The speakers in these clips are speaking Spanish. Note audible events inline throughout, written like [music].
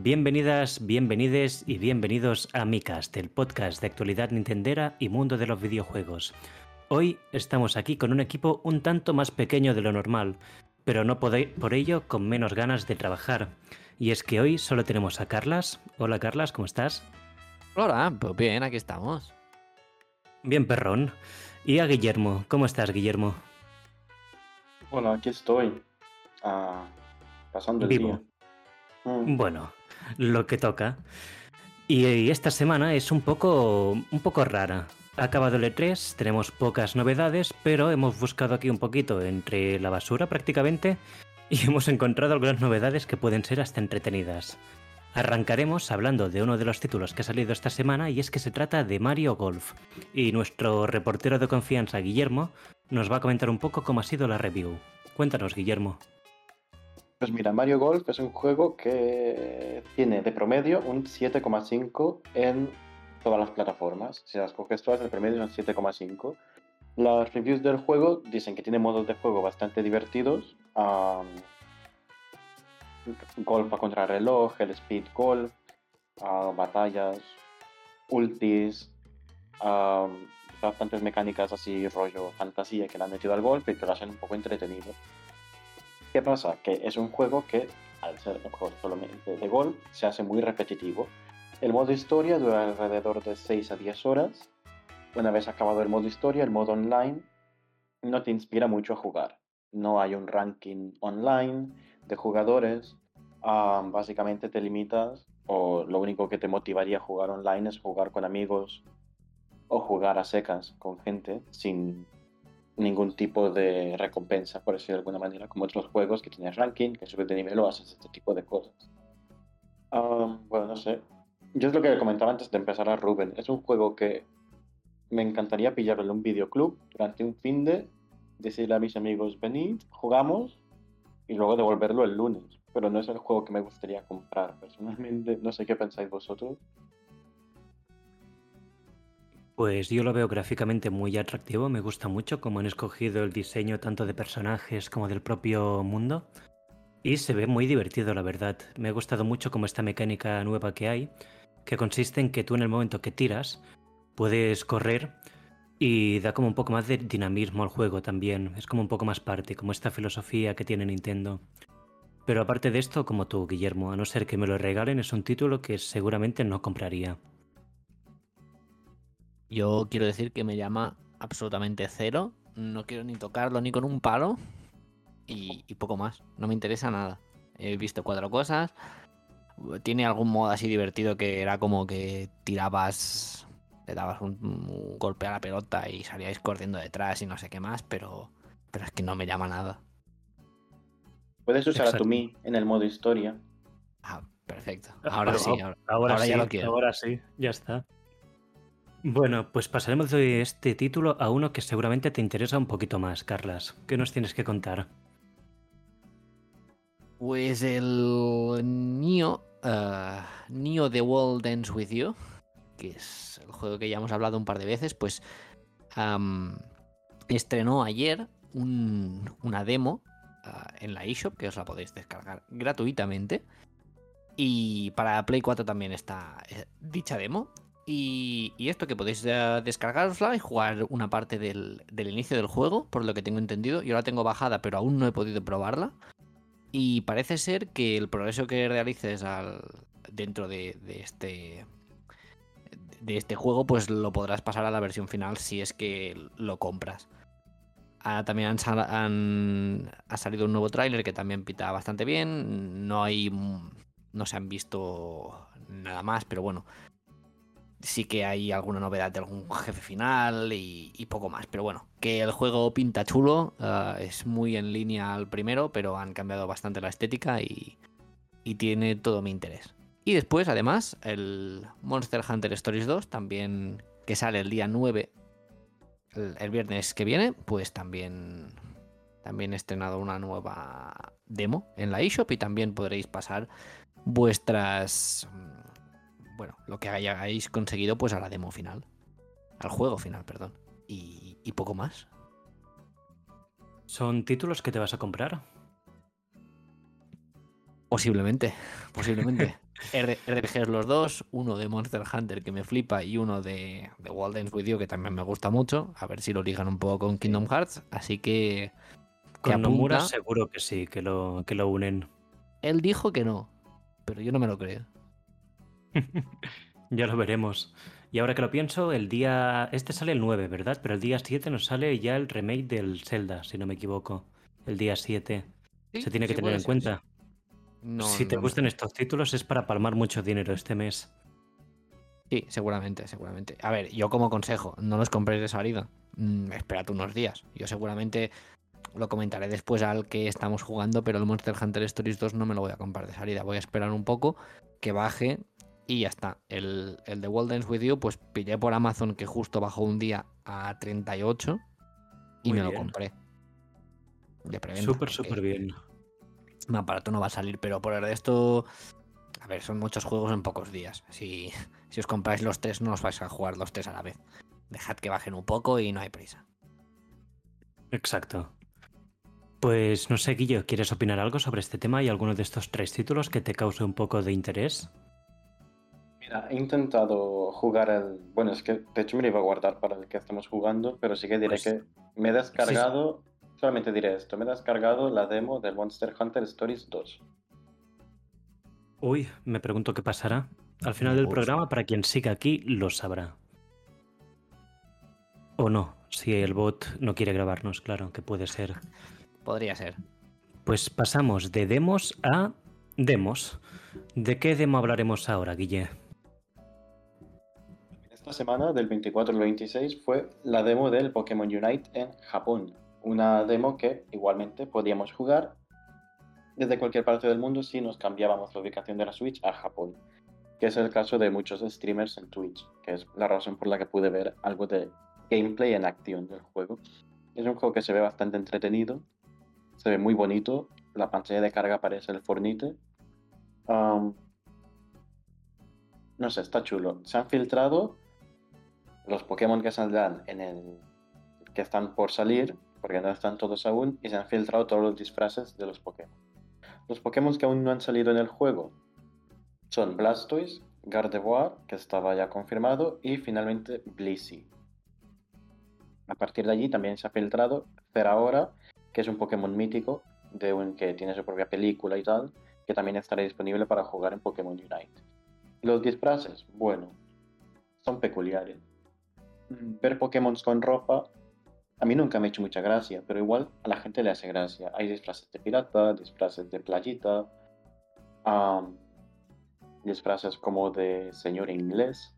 Bienvenidas, bienvenides y bienvenidos a Micast, el podcast de actualidad nintendera y mundo de los videojuegos. Hoy estamos aquí con un equipo un tanto más pequeño de lo normal, pero no por ello con menos ganas de trabajar. Y es que hoy solo tenemos a Carlas. Hola Carlas, ¿cómo estás? Hola, pues bien, aquí estamos. Bien, perrón. Y a Guillermo, ¿cómo estás, Guillermo? Hola, aquí estoy. Ah, pasando el Vivo. día. Mm, Bueno, lo que toca. Y esta semana es un poco, un poco rara. Ha acabado el E3, tenemos pocas novedades, pero hemos buscado aquí un poquito entre la basura prácticamente [laughs] y hemos encontrado algunas novedades que pueden ser hasta entretenidas. Arrancaremos hablando de uno de los títulos que ha salido esta semana y es que se trata de Mario Golf. Y nuestro reportero de confianza, Guillermo, nos va a comentar un poco cómo ha sido la review. Cuéntanos, Guillermo. Pues mira, Mario Golf es un juego que tiene de promedio un 7,5 en todas las plataformas. Si las coges todas, el promedio es un 7,5. Las reviews del juego dicen que tiene modos de juego bastante divertidos. golf a contrarreloj, el speed golf, ah, batallas, ultis, bastantes mecánicas así rollo fantasía que le han metido al golf y que lo hacen un poco entretenido. ¿Qué pasa? Que es un juego que, al ser un juego solamente de golf, se hace muy repetitivo. El modo historia dura alrededor de 6 a 10 horas. Una vez acabado el modo historia, el modo online no te inspira mucho a jugar. No hay un ranking online de jugadores. Ah, básicamente te limitas o lo único que te motivaría a jugar online es jugar con amigos o jugar a secas con gente sin ningún tipo de recompensa, por decirlo de alguna manera, como otros juegos que tienes ranking, que subes de nivel o haces este tipo de cosas. Ah, bueno, no sé. Yo es lo que comentaba antes de empezar a Ruben. Es un juego que me encantaría pillarlo en un videoclub durante un fin de decirle a mis amigos, venid, jugamos y luego devolverlo el lunes. Pero no es el juego que me gustaría comprar personalmente. No sé qué pensáis vosotros. Pues yo lo veo gráficamente muy atractivo, me gusta mucho cómo han escogido el diseño tanto de personajes como del propio mundo. Y se ve muy divertido, la verdad. Me ha gustado mucho como esta mecánica nueva que hay, que consiste en que tú en el momento que tiras puedes correr y da como un poco más de dinamismo al juego también. Es como un poco más parte, como esta filosofía que tiene Nintendo. Pero aparte de esto, como tú, Guillermo, a no ser que me lo regalen, es un título que seguramente no compraría. Yo quiero decir que me llama absolutamente cero. No quiero ni tocarlo ni con un palo. Y, y poco más. No me interesa nada. He visto cuatro cosas. Tiene algún modo así divertido que era como que tirabas. Le dabas un, un golpe a la pelota y salíais corriendo detrás y no sé qué más, pero. Pero es que no me llama nada. Puedes usar a Exacto. tu Mi en el modo historia. Ah, perfecto. [laughs] Ahora sí, ahora, Ahora, ahora sí, ya lo quiero. ahora sí, ya está. Bueno, pues pasaremos de este título a uno que seguramente te interesa un poquito más, Carlas. ¿Qué nos tienes que contar? Pues el Nio, eh, Neo The World Ends With You, que es el juego que ya hemos hablado un par de veces, pues estrenó ayer un- una demo ah, en la eShop que os la podéis descargar gratuitamente. Y para Play 4 también está eh, dicha demo. Y, y esto que podéis eh, descargarosla y jugar una parte del, inicio del juego, por lo que tengo entendido. Yo la tengo bajada, pero aún no he podido probarla. Y parece ser que el progreso que realices al, dentro de, este de este juego, pues lo podrás pasar a la versión final si es que lo compras. Ah, también han, ha salido un nuevo tráiler que también pita bastante bien. No hay. No se han visto nada más, pero bueno. Sí que hay alguna novedad de algún jefe final y, poco más. Pero bueno, que el juego pinta chulo. ah, es muy en línea al primero, pero han cambiado bastante la estética y, y tiene todo mi interés. Y después, además, el Monster Hunter Stories 2, también que sale el día 9, el, el viernes que viene, pues también, también he estrenado una nueva demo en la eShop y también podréis pasar vuestras... Bueno, lo que hayáis conseguido pues a la demo final. Al juego final, perdón. Y, y poco más. ¿Son títulos que te vas a comprar? Posiblemente, [laughs] posiblemente. RPGs los dos, uno de Monster Hunter que me flipa y uno de, de Dance With You que también me gusta mucho. A ver si lo ligan un poco con Kingdom Hearts. Así que, que Con Nomura seguro que sí, que lo, que lo unen. Él dijo que no, pero yo no me lo creo. [laughs] ya lo veremos. Y ahora que lo pienso, el día. Este sale el 9, ¿verdad? Pero el día 7 nos sale ya el remake del Zelda, si no me equivoco. El día 7. Sí, Se tiene que sí tener en ser, cuenta. sí. No, si te no- gustan estos títulos, es para palmar mucho dinero este mes. Sí, seguramente, seguramente. A ver, yo como consejo, no los compréis de salida. Mm, espérate unos días. Yo seguramente lo comentaré después al que estamos jugando, pero el Monster Hunter Stories 2 no me lo voy a comprar de salida. Voy a esperar un poco que baje y ya está. El, el de World Dance With You, pues pillé por Amazon que justo bajó un día a 38 y Muy me lo compré. De preventa, Súper, súper bien. Más barato no va a salir, pero por el resto... A ver, son muchos juegos en pocos días. Si, si os compráis los tres, no os vais a jugar los tres a la vez. Dejad que bajen un poco y no hay prisa. Exacto. Pues no sé, Guillo, ¿quieres opinar algo sobre este tema y alguno de estos tres títulos que te cause un poco de interés? Mira, he intentado jugar el. Bueno, es que de hecho me lo iba a guardar para el que estamos jugando, pero sí que diré Pues- que me he descargado. Solamente diré esto: me he descargado la demo del Monster Hunter Stories 2. Uy, me pregunto qué pasará. Al final del Uf. programa, para quien siga aquí, lo sabrá. O no, si el bot no quiere grabarnos, claro, que puede ser. Podría ser. Pues pasamos de demos a demos. ¿De qué demo hablaremos ahora, Guille? Esta semana, del 24 al 26, fue la demo del Pokémon Unite en Japón. Una demo que igualmente podíamos jugar desde cualquier parte del mundo si nos cambiábamos la ubicación de la Switch a Japón. Que es el caso de muchos streamers en Twitch, que es la razón por la que pude ver algo de gameplay en acción del juego. Es un juego que se ve bastante entretenido, se ve muy bonito, la pantalla de carga parece el Fornite. No sé, está chulo. Se han filtrado los Pokémon que saldrán en el. que están por salir, porque no están todos aún, y se han filtrado todos los disfraces de los Pokémon. Los Pokémon que aún no han salido en el juego son Blastoise, Gardevoir, que estaba ya confirmado, y finalmente Blissey. A partir de allí también se ha filtrado Zeraora, que es un Pokémon mítico, de un que tiene su propia película y tal, que también estará disponible para jugar en Pokémon Unite. Los disfraces, bueno, son peculiares. Mm, Ver Pokémon con ropa, a mí nunca me ha hecho mucha gracia, pero igual a la gente le hace gracia. Hay disfraces de pirata, disfraces de playita, am, disfraces como de señor inglés,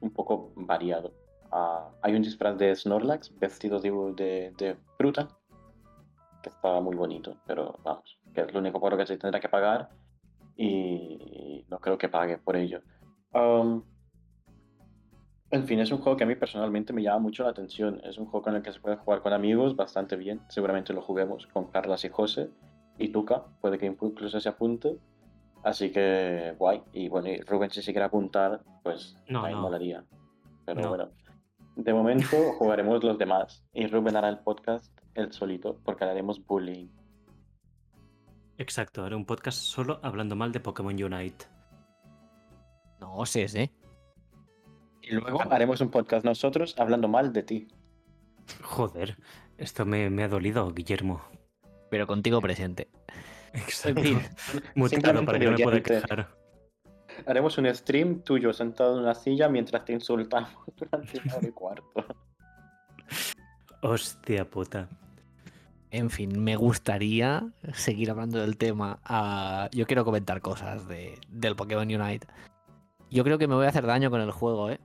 un poco variado. Ah, hay un disfraz de Snorlax vestido de, fruta, que está muy bonito, pero vamos, que es lo único por que se tendrá que pagar y no creo que pague por ello. En fin, es un juego que a mí personalmente me llama mucho la atención. Es un juego con el que se puede jugar con amigos bastante bien. Seguramente lo juguemos con Carlas y José. Y Tuca, puede que incluso se apunte. Así que guay. Y bueno, y Rubén si se quiere apuntar, pues No, a mí no. molaría. Pero No. bueno, de momento [laughs] jugaremos los demás. Y Rubén hará el podcast él solito, porque haremos bullying. Exacto, haré un podcast solo hablando mal de Pokémon Unite. No sé, ¿eh? Y luego haremos un podcast nosotros hablando mal de ti. Joder, esto me, me ha dolido, Guillermo. Pero contigo presente. Exacto. [laughs] simplemente para que no me pueda quejar. Haremos un stream tuyo sentado en una silla mientras te insultamos [laughs] durante una hora y cuarto. Hostia puta. En fin, me gustaría seguir hablando del tema. Ah, yo quiero comentar cosas de, del Pokémon Unite. Yo creo que me voy a hacer daño con el juego, ¿eh?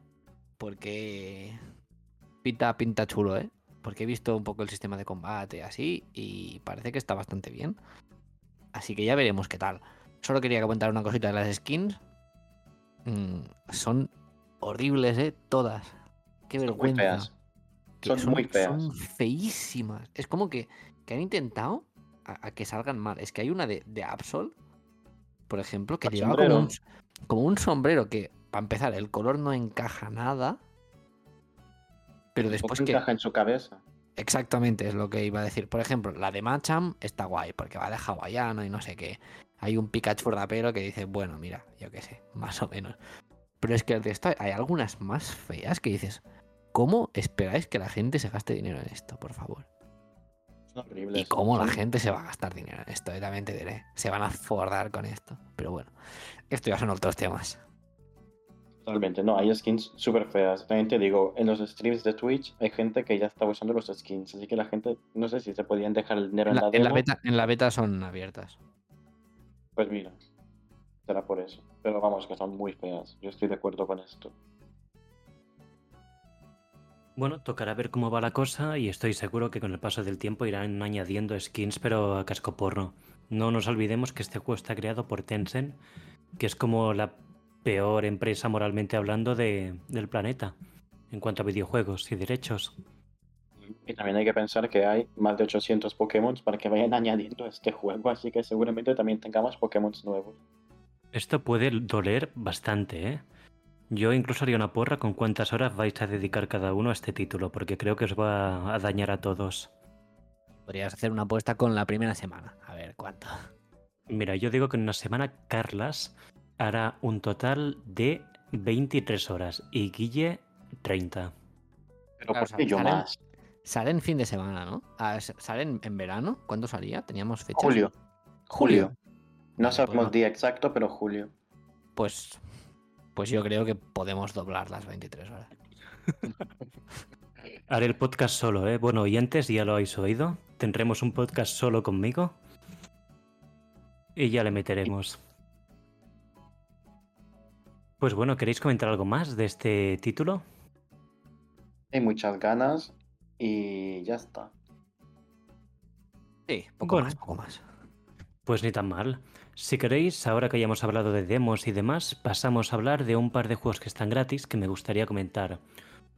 Porque pinta, pinta chulo, ¿eh? Porque he visto un poco el sistema de combate así y parece que está bastante bien. Así que ya veremos qué tal. Solo quería comentar una cosita de las skins. Mm, son horribles, ¿eh? Todas. Qué Muy vergüenza. feas. que Son muy feas. Son feísimas. Es como que, que han intentado a, a que salgan mal. Es que hay una de, de Absol, por ejemplo, que El llevaba como un, como un sombrero que, para empezar, el color no encaja nada. Pero después que... encaja en su cabeza. Exactamente, es lo que iba a decir. Por ejemplo, la de Macham está guay, porque va de hawaiano y no sé qué. Hay un Pikachu rapero que dice, bueno, mira, yo qué sé, [laughs] más o menos. Pero es que el resto hay algunas más feas que dices, ¿cómo esperáis que la gente se gaste dinero en esto, por favor? Son horribles. ¿Y cómo la gente se va a gastar dinero en esto? Yo también te diré. Se van a fordar con esto. Pero bueno, esto ya son otros temas. Totalmente, no, hay skins súper feas. También te digo, en los streams de Twitch hay gente que ya está usando los skins, así que la gente, no sé si se podían dejar el dinero En en la, la, en la beta, en la beta son abiertas. pues mira, será por eso. Pero vamos, que son muy feas. Yo estoy de acuerdo con esto. Bueno, tocará ver cómo va la cosa y estoy seguro que con el paso del tiempo irán añadiendo skins, pero a casco porro. No nos olvidemos que este juego está creado por Tencent, que es como la peor empresa moralmente hablando de- del planeta en cuanto a videojuegos y derechos. Y también hay que pensar que hay más de 800 Pokémon para que vayan [laughs] añadiendo a este juego, así que seguramente también tengamos Pokémon nuevos. Esto puede doler bastante, ¿eh? Yo incluso haría una porra con cuántas horas vais a dedicar cada uno a este título, porque creo que os va a dañar a todos. Podrías hacer una apuesta con la primera semana. A ver cuánto. Mira, yo digo que en una semana Carlas hará un total de 23 horas y Guille 30. Pero Claro, ¿por qué yo salen- más? Sale en fin de semana, ¿no? Ah, s- ¿Sale en, verano? ¿Cuándo salía? ¿Teníamos fechas? Julio. Julio. No Vale, sabemos pues el día exacto, pero julio. Pues, pues yo creo que podemos doblar las 23 horas. [laughs] Haré el podcast solo, ¿eh? Bueno, oyentes, ya lo habéis oído. Tendremos un podcast solo conmigo. Y ya le meteremos. Pues bueno, ¿queréis comentar algo más de este título? Hay muchas ganas y ya está. Sí, poco Bueno. más, poco más. Pues ni tan mal. Si queréis, ahora que hayamos hablado de demos y demás, pasamos a hablar de un par de juegos que están gratis que me gustaría comentar.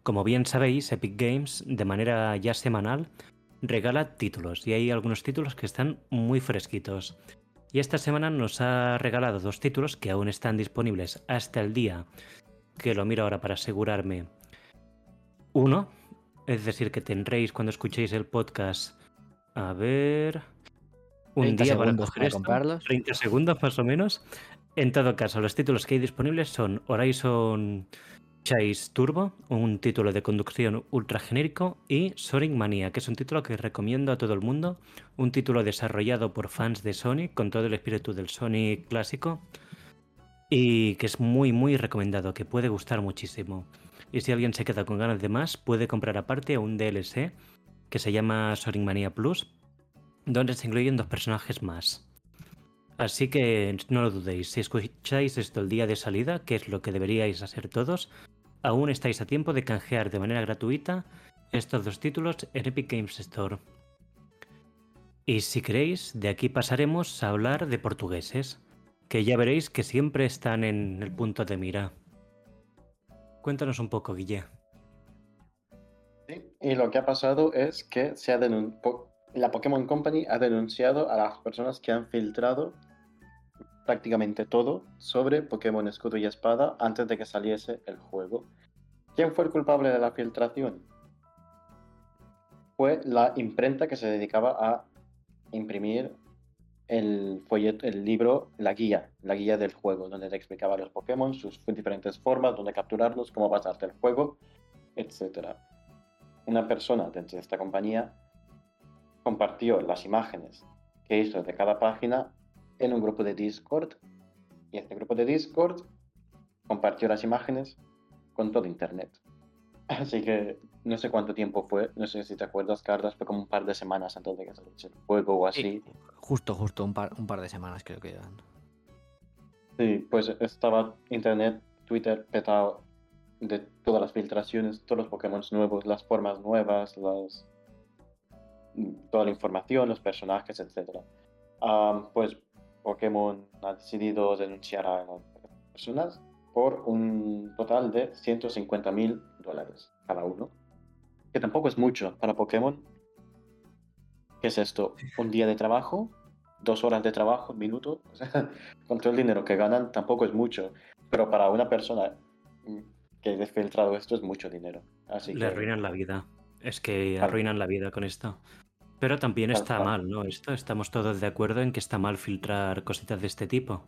Como bien sabéis, Epic Games, de manera ya semanal, regala títulos y hay algunos títulos que están muy fresquitos. Y esta semana nos ha regalado dos títulos que aún están disponibles hasta el día, que lo miro ahora para asegurarme. Uno, es decir, que tendréis cuando escuchéis el podcast, a ver, un 30 día para coger esto, comprarlos. 30 segundos más o menos. En todo caso, los títulos que hay disponibles son Horizon Chase Turbo, un título de conducción ultra genérico, y Sonic Mania, que es un título que recomiendo a todo el mundo, un título desarrollado por fans de Sonic con todo el espíritu del Sonic clásico y que es muy muy recomendado, que puede gustar muchísimo. Y si alguien se queda con ganas de más, puede comprar aparte un DLC que se llama Sonic Mania Plus, donde se incluyen dos personajes más. Así que no lo dudéis, si escucháis esto el día de salida, que es lo que deberíais hacer todos, aún estáis a tiempo de canjear de manera gratuita estos dos títulos en Epic Games Store. Y si queréis, de aquí pasaremos a hablar de portugueses, que ya veréis que siempre están en el punto de mira. Cuéntanos un poco, Guille. Sí, Y lo que ha pasado es que se ha la Pokémon Company ha denunciado a las personas que han filtrado prácticamente todo sobre Pokémon Escudo y Espada antes de que saliese el juego. ¿Quién fue el culpable de la filtración? Fue la imprenta que se dedicaba a imprimir el folleto, el libro, la guía, la guía del juego, donde te explicaba los Pokémon, sus diferentes formas, dónde capturarlos, cómo pasarte el juego, etc. Una persona dentro de esta compañía compartió las imágenes que hizo de cada página en un grupo de Discord y este grupo de Discord compartió las imágenes con todo Internet. [laughs] Así que no sé cuánto tiempo fue, no sé si te acuerdas, Carlos, fue como un par de semanas antes de que saliese el juego o así. Sí, justo, justo, un par, un par de semanas creo que eran. Sí, pues estaba internet, Twitter petado de todas las filtraciones, todos los Pokémon nuevos, las formas nuevas, las toda la información, los personajes, etc. pues Pokémon ha decidido denunciar a las personas por un total de 150 mil dólares cada uno, que tampoco es mucho para Pokémon. ¿Qué es esto? ¿Un día de trabajo? ¿Dos horas de trabajo? ¿Un minuto? [laughs] O sea, con todo el dinero que ganan tampoco es mucho, pero para una persona mm, que haya filtrado esto es mucho dinero. Así Le que arruinan la vida. Es que arruinan la vida con esto. Pero también está mal, ¿no? Esto estamos todos de acuerdo en que está mal filtrar cositas de este tipo.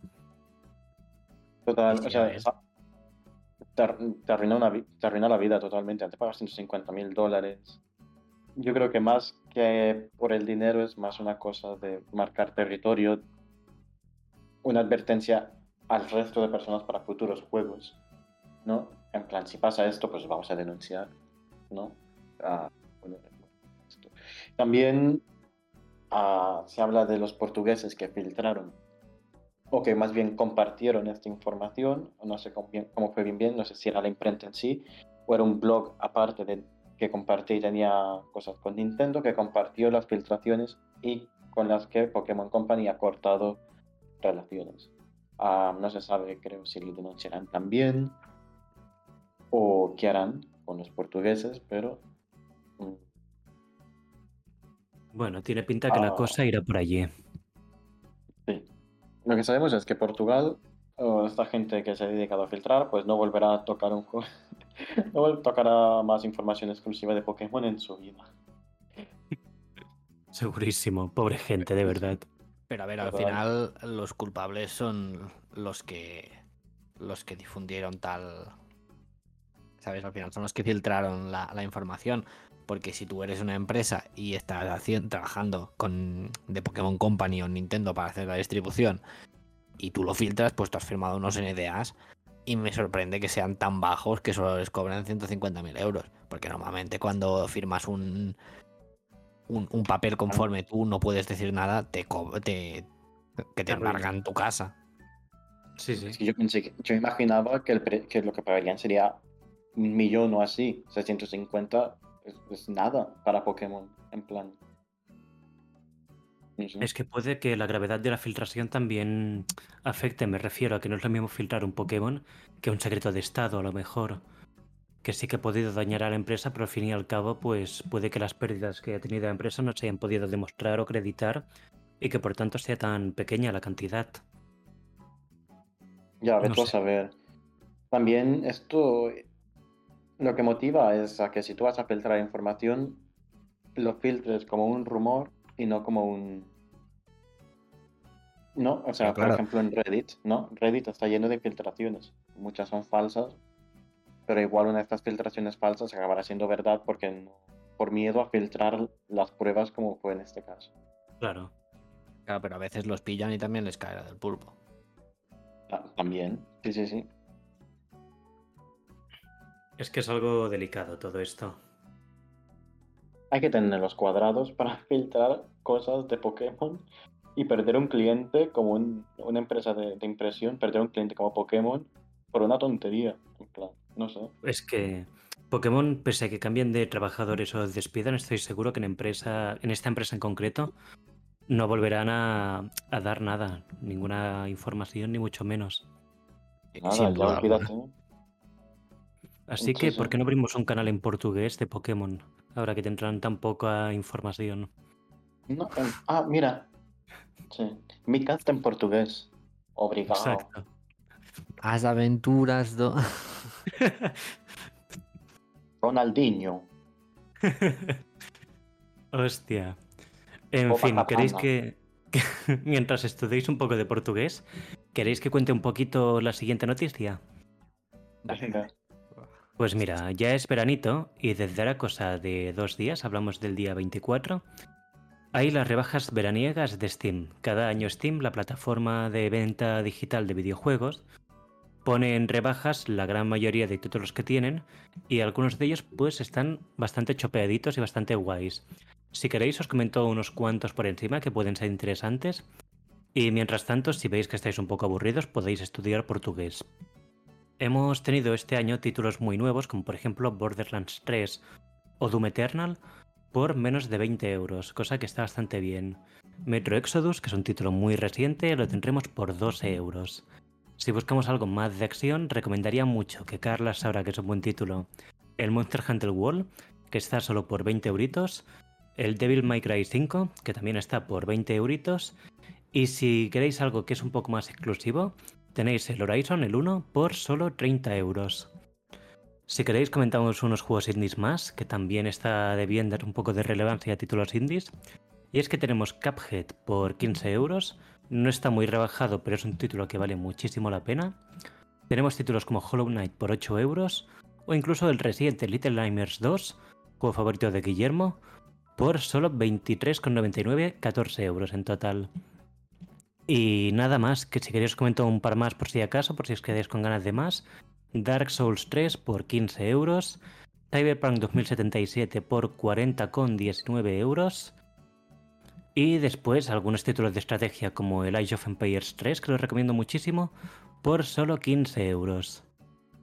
Total, o sea, te, te arruina una, te arruina la vida totalmente. Te pagas 150 mil dólares. Yo creo que más que por el dinero es más una cosa de marcar territorio, una advertencia al resto de personas para futuros juegos, ¿no? En plan, si pasa esto, pues vamos a denunciar, ¿no? Ah, bueno. También ah, se habla de los portugueses que filtraron o que más bien compartieron esta información, no sé cómo, fue bien bien, no sé si era la imprenta en sí, o era un blog aparte de, que compartía y tenía cosas con Nintendo, que compartió las filtraciones y con las que Pokémon Company ha cortado relaciones. Ah, no se sabe, creo, si lo denunciarán también o qué harán con los portugueses, pero mm, Bueno, tiene pinta que la Ah. cosa irá por allí. Sí. Lo que sabemos es que Portugal, o esta gente que se ha dedicado a filtrar, pues no volverá a tocar un juego, [laughs] no tocará más información exclusiva de Pokémon en su vida. [laughs] Segurísimo. Pobre gente, de verdad. Pero a ver, al final los culpables son los que los que difundieron tal. ¿Sabes? Al final son los que filtraron la, la información. Porque si tú eres una empresa y estás haciendo, trabajando con de Pokémon Company o Nintendo para hacer la distribución y tú lo filtras, pues tú has firmado unos NDAs y me sorprende que sean tan bajos que solo les cobran 150.000 euros. Porque normalmente cuando firmas un, un, un papel conforme tú no puedes decir nada, te, te que te embargan tu casa. Sí, Es sí. que yo pensé que, yo imaginaba que, el pre- que lo que pagarían sería un millón o así, 650 es, es nada para Pokémon, en plan. No sé. Es que puede que la gravedad de la filtración también afecte, me refiero a que no es lo mismo filtrar un Pokémon que un secreto de estado, a lo mejor. Que sí que ha podido dañar a la empresa, pero al fin y al cabo, pues puede que las pérdidas que ha tenido la empresa no se hayan podido demostrar o acreditar y que por tanto sea tan pequeña la cantidad. Ya, no vete a sé. saber. También esto lo que motiva es a que si tú vas a filtrar información, lo filtres como un rumor y no como un... No, o sea, Sí, por ejemplo en Reddit, ¿no? Reddit está lleno de filtraciones. Muchas son falsas, pero igual una de estas filtraciones falsas acabará siendo verdad porque no- por miedo a filtrar las pruebas como fue en este caso. Claro. Claro, pero a veces los pillan y también les cae la del pulpo. Ta- También, sí, sí, sí. Es que es algo delicado todo esto. Hay que tener los cuadrados [laughs] para filtrar cosas de Pokémon y perder un cliente como un- una empresa de, de impresión, perder un cliente como Pokémon por una tontería. En plan, no sé. Es que Pokémon, pese a que cambien de trabajadores o despidan, estoy seguro que en, empresa, en esta empresa en concreto no volverán a, a dar nada, ninguna información, ni mucho menos. Nada, ya olvídate. Así Sí, que, sí. ¿por qué no abrimos un canal en portugués de Pokémon? Ahora que tendrán tan poca información. No, ah, mira. Sí. Mi casta en portugués. Obrigado. Exacto. As aventuras do... [laughs] Ronaldinho. [laughs] Hostia. En fin, ¿queréis que [laughs] mientras estudiéis un poco de portugués, queréis que cuente un poquito la siguiente noticia? Venga. Pues mira, ya es veranito y desde ahora cosa de dos días, hablamos del día 24, hay las rebajas veraniegas de Steam. Cada año Steam, la plataforma de venta digital de videojuegos, pone en rebajas la gran mayoría de títulos que tienen y algunos de ellos pues están bastante chopeaditos y bastante guays. Si queréis os comento unos cuantos por encima que pueden ser interesantes y mientras tanto si veis que estáis un poco aburridos podéis estudiar portugués. Hemos tenido este año títulos muy nuevos, como por ejemplo Borderlands 3 o Doom Eternal, por menos de 20 euros, cosa que está bastante bien. Metro Exodus, que es un título muy reciente, lo tendremos por 12 euros. Si buscamos algo más de acción, recomendaría mucho que Carla sabrá que es un buen título. El Monster Hunter World, que está solo por 20 euritos. El Devil May Cry 5, que también está por 20 euritos. Y si queréis algo que es un poco más exclusivo, tenéis el Horizon, el 1, por solo 30 euros. Si queréis comentamos unos juegos indies más, que también está debiendo dar un poco de relevancia a títulos indies. Y es que tenemos Cuphead por 15 euros. No está muy rebajado, pero es un título que vale muchísimo la pena. Tenemos títulos como Hollow Knight por 8 euros. O incluso el reciente Little Nightmares 2, juego favorito de Guillermo, por solo 23,99, 14 euros en total. Y nada más, que si queréis os comento un par más por si acaso, por si os quedáis con ganas de más. Dark Souls 3 por 15 euros. Cyberpunk 2077 por 40,19 euros. Y después algunos títulos de estrategia como el Age of Empires 3, que los recomiendo muchísimo, por solo 15 euros.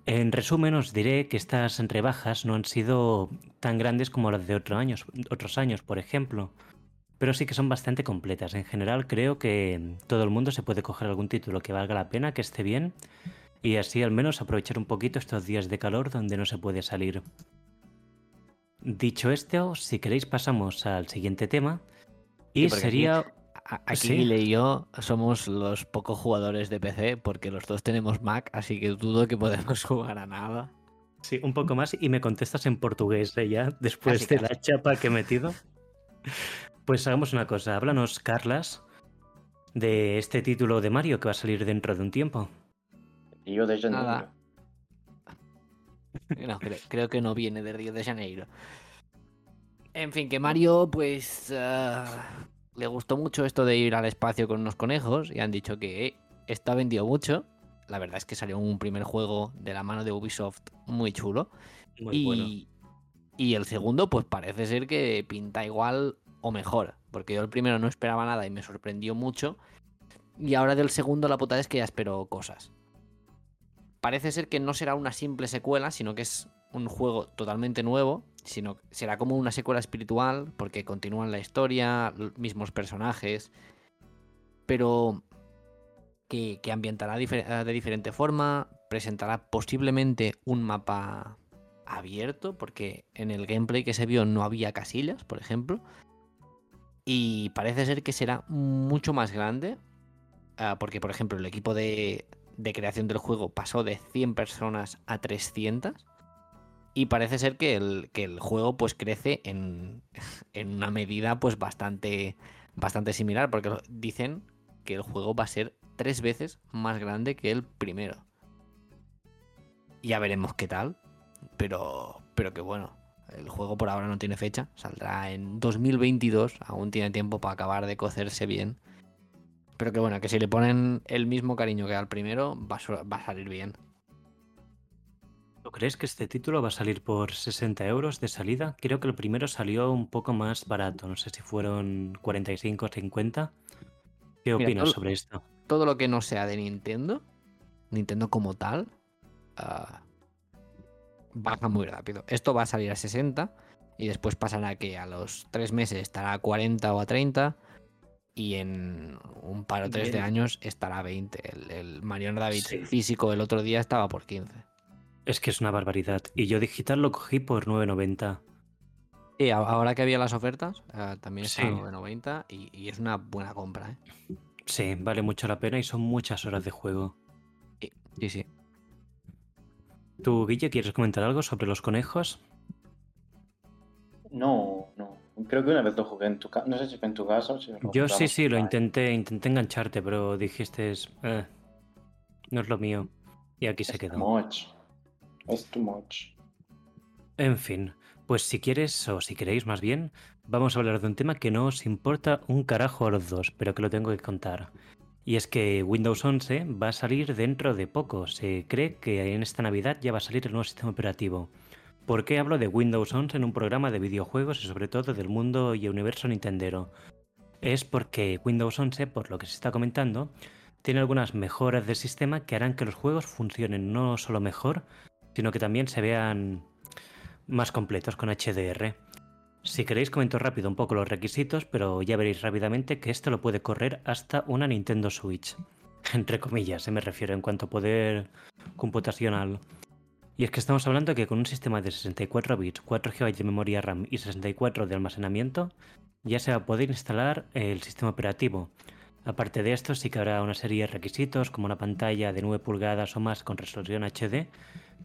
En resumen, os diré que estas rebajas no han sido tan grandes como las de otros años, otros años, por ejemplo, pero sí que son bastante completas. En general, creo que todo el mundo se puede coger algún título que valga la pena, que esté bien, y así al menos aprovechar un poquito estos días de calor donde no se puede salir. Dicho esto, si queréis pasamos al siguiente tema, y sería... Aquí y yo somos los pocos jugadores de PC porque los dos tenemos Mac, así que dudo que podemos [laughs] jugar a nada. Sí, un poco más y me contestas en portugués ¿eh? ya, después de la chapa que he metido. [laughs] Pues hagamos una cosa, háblanos, Carlas, de este título de Mario que va a salir dentro de un tiempo. Río de Janeiro. Nada. No, creo, que no viene de Río de Janeiro. En fin, que Mario, pues. Ah, le gustó mucho esto de ir al espacio con unos conejos y han dicho que eh, esto ha vendido mucho. La verdad es que salió un primer juego de la mano de Ubisoft muy chulo. y, y el segundo, pues parece ser que pinta igual o mejor. Porque yo el primero no esperaba nada y me sorprendió mucho. Y ahora del segundo la putada es que ya espero cosas. Parece ser que no será una simple secuela, sino que es un juego totalmente nuevo, sino será como una secuela espiritual, porque continúan la historia, mismos personajes, pero que, ambientará de diferente forma, presentará posiblemente un mapa abierto, porque en el gameplay que se vio no había casillas, por ejemplo, y parece ser que será mucho más grande, ah, porque por ejemplo el equipo de, creación del juego pasó de 100 personas a 300 y parece ser que el, que el juego pues crece en, [laughs] en, una medida pues bastante, bastante similar, porque dicen que el juego va a ser tres veces más grande que el primero. Ya veremos qué tal, pero, pero que bueno, el juego por ahora no tiene fecha, saldrá en 2022, aún tiene tiempo para acabar de cocerse bien. Pero que bueno, que si le ponen el mismo cariño que al primero, va va a salir bien. ¿Tú crees que este título va a salir por 60 euros de salida? Creo que el primero salió un poco más barato, no sé si fueron 45 o 50. ¿Qué opinas sobre esto? Todo lo que no sea de Nintendo, Nintendo como tal, ah, baja muy rápido. Esto va a salir a 60 y después pasará que a los 3 meses estará a 40 o a 30 y en un par o tres de años estará a 20. El, el Mariano David físico el otro día estaba por 15. Es que es una barbaridad. Y yo digital lo cogí por 9.90. Y ahora que había las ofertas, eh, también está a 9.90 y, es una buena compra. ¿eh? Sí, vale mucho la pena y son muchas horas de juego. Sí, sí. ¿Tú, Guille, quieres comentar algo sobre los conejos? No, no. Creo que una vez lo jugué en tu casa. No sé si fue en tu casa o si Yo sí, sí, lo intenté, intenté engancharte, pero dijiste, eh, no es lo mío. Y aquí se quedó. Es too much. En fin, pues si quieres, o si queréis más bien, vamos a hablar de un tema que no os importa un carajo a los dos, pero que lo tengo que contar. Y es que Windows 11 va a salir dentro de poco. Se cree que en esta Navidad ya va a salir el nuevo sistema operativo. ¿Por qué hablo de Windows 11 en un programa de videojuegos y sobre todo del mundo y universo Nintendero? Es porque Windows 11, por lo que se está comentando, tiene algunas mejoras del sistema que harán que los juegos funcionen no solo mejor, sino que también se vean más completos con HDR. Si queréis comento rápido un poco los requisitos, pero ya veréis rápidamente que esto lo puede correr hasta una Nintendo Switch. [laughs] Entre comillas, se me refiero en cuanto a poder computacional. Y es que estamos hablando que con un sistema de 64 bits, 4 GB de memoria RAM y 64 de almacenamiento, ya se va a poder instalar el sistema operativo. Aparte de esto, sí que habrá una serie de requisitos como una pantalla de 9 pulgadas o más con resolución HD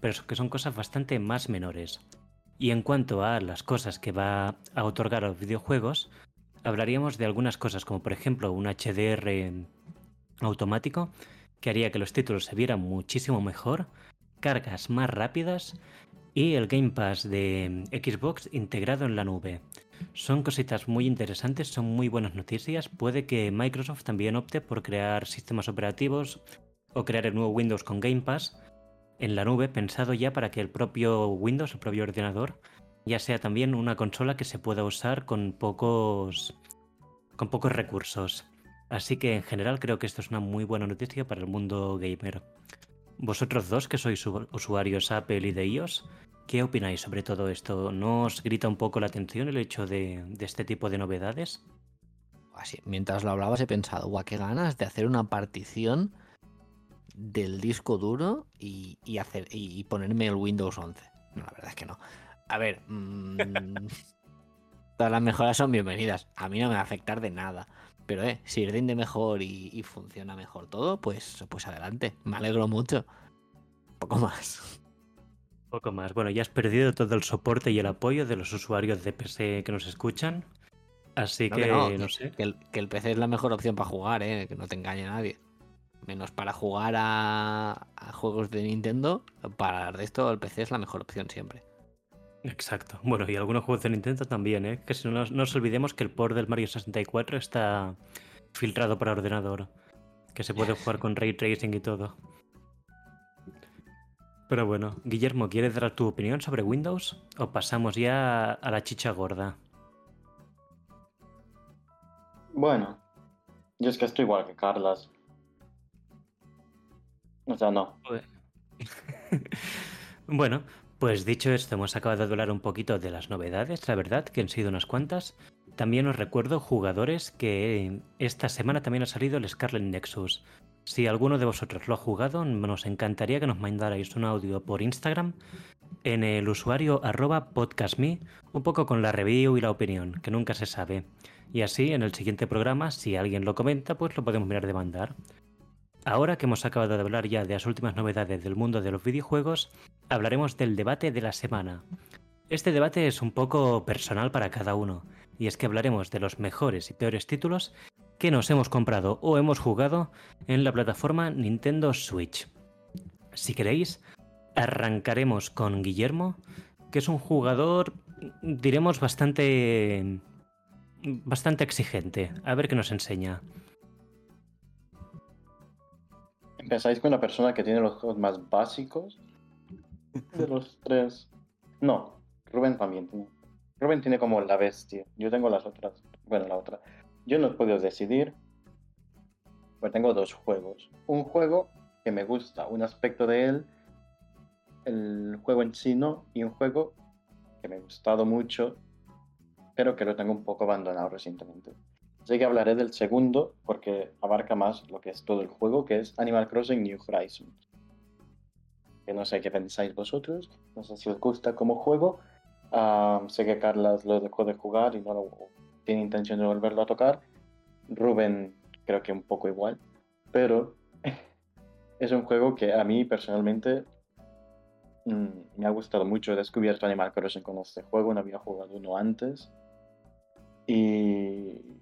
pero que son cosas bastante más menores. Y en cuanto a las cosas que va a otorgar a los videojuegos, hablaríamos de algunas cosas, como por ejemplo un HDR automático que haría que los títulos se vieran muchísimo mejor, cargas más rápidas y el Game Pass de Xbox integrado en la nube. Son cositas muy interesantes, son muy buenas noticias. Puede que Microsoft también opte por crear sistemas operativos o crear el nuevo Windows con Game Pass en la nube, pensado ya para que el propio Windows, el propio ordenador, ya sea también una consola que se pueda usar con pocos con pocos recursos. Así que en general creo que esto es una muy buena noticia para el mundo gamer. Vosotros dos que sois usuarios Apple y de iOS, ¿qué opináis sobre todo esto? ¿No os grita un poco la atención el hecho de, este tipo de novedades? Así, mientras lo hablabas he pensado, guau, qué ganas de hacer una partición del disco duro y, hacer, y, ponerme el Windows 11. No, la verdad es que no. A ver, mmm, [laughs] todas las mejoras son bienvenidas. A mí no me va a afectar de nada. Pero eh, si rinde mejor y, funciona mejor todo, pues, pues adelante. Me alegro mucho. Poco más. Poco más. Bueno, ya has perdido todo el soporte y el apoyo de los usuarios de PC que nos escuchan. Así que, no, sé. Que el, PC es la mejor opción para jugar, ¿eh? que no te engañe nadie. Menos para jugar a, a juegos de Nintendo. Para el resto, el PC es la mejor opción siempre. Exacto. Bueno, y algunos juegos de Nintendo también, ¿eh? Que si no, nos olvidemos que el port del Mario 64 está filtrado para ordenador. Que se puede jugar con ray tracing y todo. Pero bueno, Guillermo, ¿quieres dar tu opinión sobre Windows? ¿O pasamos ya a la chicha gorda? Bueno, yo es que estoy igual que Carlas. O sea, no. [laughs] bueno, pues dicho esto, hemos acabado de hablar un poquito de las novedades, la verdad, que han sido unas cuantas. También os recuerdo, jugadores, que esta semana también ha salido el Scarlet Nexus. Si alguno de vosotros lo ha jugado, nos encantaría que nos mandarais un audio por Instagram en el usuario arroba podcastme, un poco con la review y la opinión, que nunca se sabe. Y así, en el siguiente programa, si alguien lo comenta, pues lo podemos mirar de mandar. Ahora que hemos acabado de hablar ya de las últimas novedades del mundo de los videojuegos, hablaremos del debate de la semana. Este debate es un poco personal para cada uno, y es que hablaremos de los mejores y peores títulos que nos hemos comprado o hemos jugado en la plataforma Nintendo Switch. Si queréis, arrancaremos con Guillermo, que es un jugador, diremos, bastante bastante exigente. A ver qué nos enseña. Empezáis con la persona que tiene los juegos más básicos [laughs] de los tres. No, Rubén también tiene. Rubén tiene como la bestia. Yo tengo las otras. Bueno, la otra. Yo no puedo decidir. Pues tengo dos juegos. Un juego que me gusta, un aspecto de él, el juego en sí no, y un juego que me ha gustado mucho, pero que lo tengo un poco abandonado recientemente. Así que hablaré del segundo porque abarca más lo que es todo el juego, que es Animal Crossing New Horizons. Que no sé qué pensáis vosotros, no sé si os gusta como juego. Ah, sé que Carlas lo dejó de jugar y no tiene intención de volverlo a tocar. Rubén creo que un poco igual, pero [laughs] es un juego que a mí personalmente mm, me ha gustado mucho. He descubierto Animal Crossing con este juego, no había jugado uno antes. Y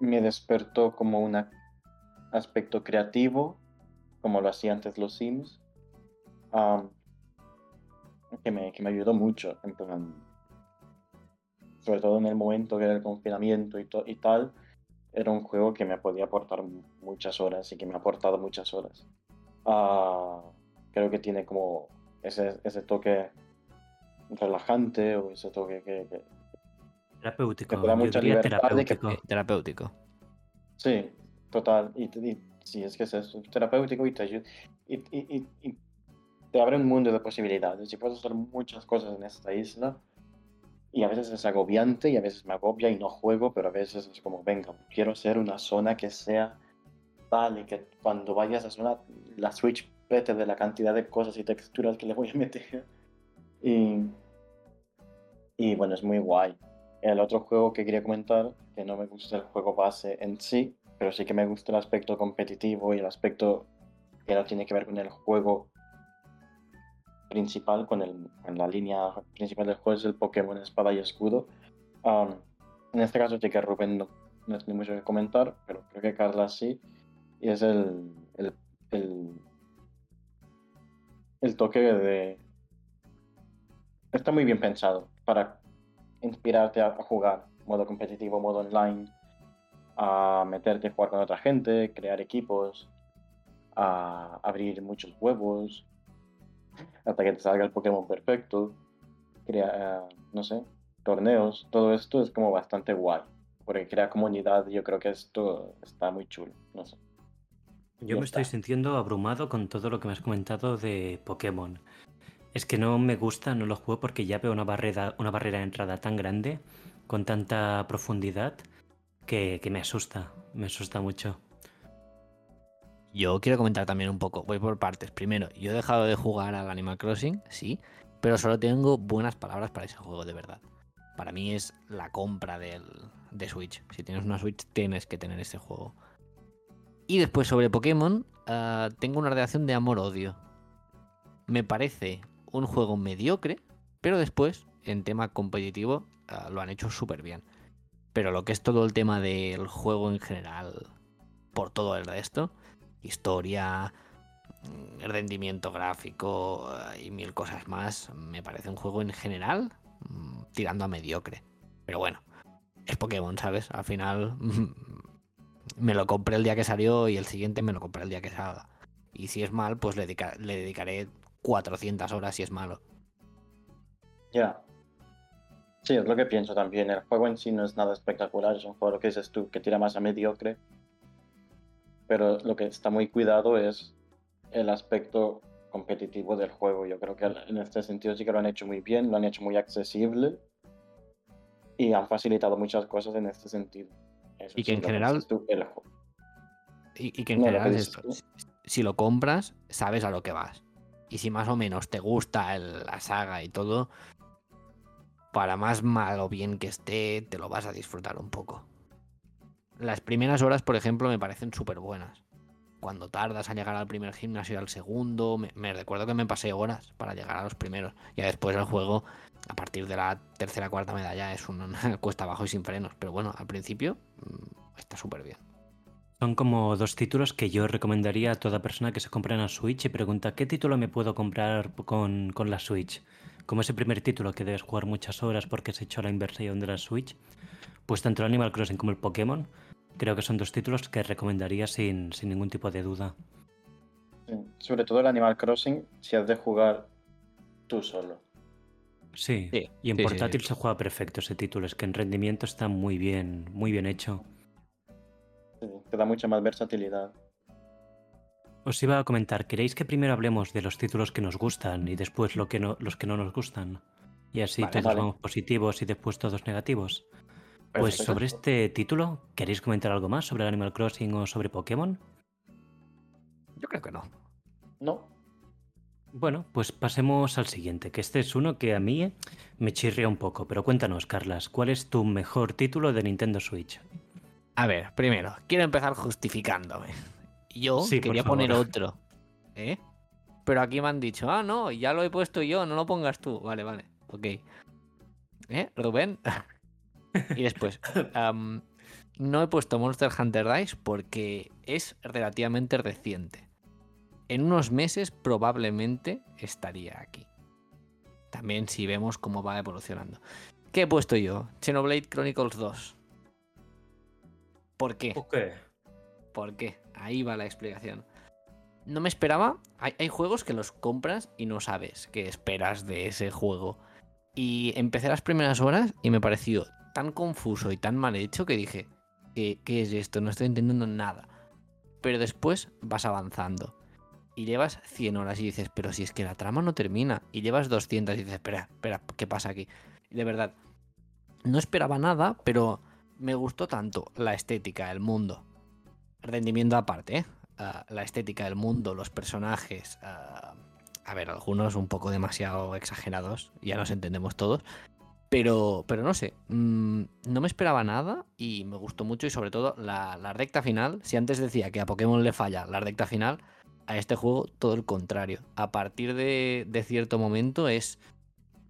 me despertó como un aspecto creativo, como lo hacía antes los Sims, que, me, que, me, ayudó mucho, sobre todo en el momento que era el confinamiento y, y tal, era un juego que me podía aportar muchas horas y que me ha aportado muchas horas. Ah, creo que tiene como ese, ese toque relajante o ese toque que, Terapéutico. Te da mucha libertad terapéutico. De que... terapéutico. Sí, total. Y, sí, es que es eso, terapéutico y te, y, y, y, te abre un mundo de posibilidades. Y puedes hacer muchas cosas en esta isla. Y a veces es agobiante y a veces me agobia y no juego, pero a veces es como, venga, quiero ser una zona que sea tal y que cuando vayas a zona, la Switch pete de la cantidad de cosas y texturas que le voy a meter. [laughs] Y, y bueno, es muy guay. El otro juego que quería comentar, que no me gusta el juego base en sí, pero sí que me gusta el aspecto competitivo y el aspecto que no tiene que ver con el juego principal, con, el, la línea principal del juego, es el Pokémon Espada y Escudo. En este caso sí que Rubén no, no tiene mucho que comentar, pero creo que Carla sí. Y es el, el, el, el toque de... Está muy bien pensado para inspirarte a, a jugar modo competitivo, modo online, a meterte a jugar con otra gente, crear equipos, a abrir muchos huevos, hasta que te salga el Pokémon perfecto, crea, no sé, torneos, todo esto es como bastante guay, porque crea comunidad, yo creo que esto está muy chulo, no sé. Yo Ya me estoy sintiendo abrumado con todo lo que me has comentado de Pokémon. Es que no me gusta, no lo juego porque ya veo una barrera, una barrera de entrada tan grande, con tanta profundidad, que, me asusta, me asusta mucho. Yo quiero comentar también un poco, voy por partes. Primero, yo he dejado de jugar al Animal Crossing, sí, pero solo tengo buenas palabras para ese juego de verdad. Para mí es la compra del, de Switch. Si tienes una Switch, tienes que tener ese juego. Y después sobre Pokémon, ah, tengo una relación de amor-odio. Me parece un juego mediocre, pero después, en tema competitivo, ah, lo han hecho súper bien. Pero lo que es todo el tema del juego en general, por todo el resto, historia, mm, rendimiento gráfico eh, y mil cosas más, me parece un juego en general mm, tirando a mediocre. Pero bueno, es Pokémon, ¿sabes? Al final [laughs] me lo compré el día que salió y el siguiente me lo compré el día que salga. Y si es mal, pues le, le dedicaré 400 horas si es malo. Ya. Sí, es lo que pienso también. El juego en sí no es nada espectacular, es un juego que dices tú que tira más a mediocre. Pero lo que está muy cuidado es el aspecto competitivo del juego. Yo creo que en este sentido sí que lo han hecho muy bien, lo han hecho muy accesible y han facilitado muchas cosas en este sentido. Eso Y que en general- tú, el ju- Y, y que en No, general que si lo compras, sabes a lo que vas. Y si más o menos te gusta el- la saga y todo, para más mal o bien que esté, te lo vas a disfrutar un poco. Las primeras horas, por ejemplo, me parecen súper buenas. Cuando tardas a llegar al primer gimnasio y al segundo, me, recuerdo que me pasé horas para llegar a los primeros. Ya después el juego, a partir de la tercera cuarta medalla, es una [laughs] cuesta abajo y sin frenos. Pero bueno, al principio mm, está súper bien. Son como dos títulos que yo recomendaría a toda persona que se compre una Switch y pregunta ¿qué título me puedo comprar con, con la Switch? Como ese primer título que debes jugar muchas horas porque has hecho la inversión de la Switch, pues tanto el Animal Crossing como el Pokémon creo que son dos títulos que recomendaría sin, sin ningún tipo de duda. sí. Sobre todo el Animal Crossing, si has de jugar tú solo. Sí, Sí, y en sí, portátil sí. se juega perfecto ese título, es que en rendimiento está muy bien, muy bien hecho. Te da mucha más versatilidad. Os iba a comentar, ¿queréis que primero hablemos de los títulos que nos gustan y después lo que no, los que no nos gustan? Y así Vale, todos vale. vamos positivos y después todos negativos. Pues sobre este título, ¿queréis comentar algo más sobre Animal Crossing o sobre Pokémon? Yo creo que no. No, Bueno, pues pasemos al siguiente, que este es uno que a mí eh, me chirría un poco, pero cuéntanos, Carlas, ¿cuál es tu mejor título de Nintendo Switch? A ver, primero, quiero empezar justificándome. Yo Sí, quería poner otro. ¿Eh? Pero aquí me han dicho, ah, no, ya lo he puesto yo, no lo pongas tú. Vale, vale, ok. ¿Eh, Rubén? y después, [laughs] no he puesto Monster Hunter Rise porque es relativamente reciente. En unos meses probablemente estaría aquí. También si vemos cómo va evolucionando. ¿Qué he puesto yo? Xenoblade Chronicles 2. ¿Por qué? qué? ¿Por qué? Ahí va la explicación. No me esperaba. Hay, hay juegos que los compras y no sabes qué esperas de ese juego. Y empecé las primeras horas y me pareció tan confuso y tan mal hecho que dije, ¿qué, qué es esto? No estoy entendiendo nada. Pero después vas avanzando. Y llevas 100 horas y dices, pero si es que la trama no termina. Y llevas 200 y dices, espera, espera, ¿qué pasa aquí? Y de verdad, no esperaba nada, pero me gustó tanto la estética, el mundo. Rendimiento aparte, ¿eh? Ah, la estética del mundo, los personajes. ah, a ver, algunos un poco demasiado exagerados, ya nos entendemos todos. Pero, pero no sé, mm, no me esperaba nada y me gustó mucho y sobre todo la, recta final. Si antes decía que a Pokémon le falla la recta final, a este juego todo el contrario. A partir de cierto momento es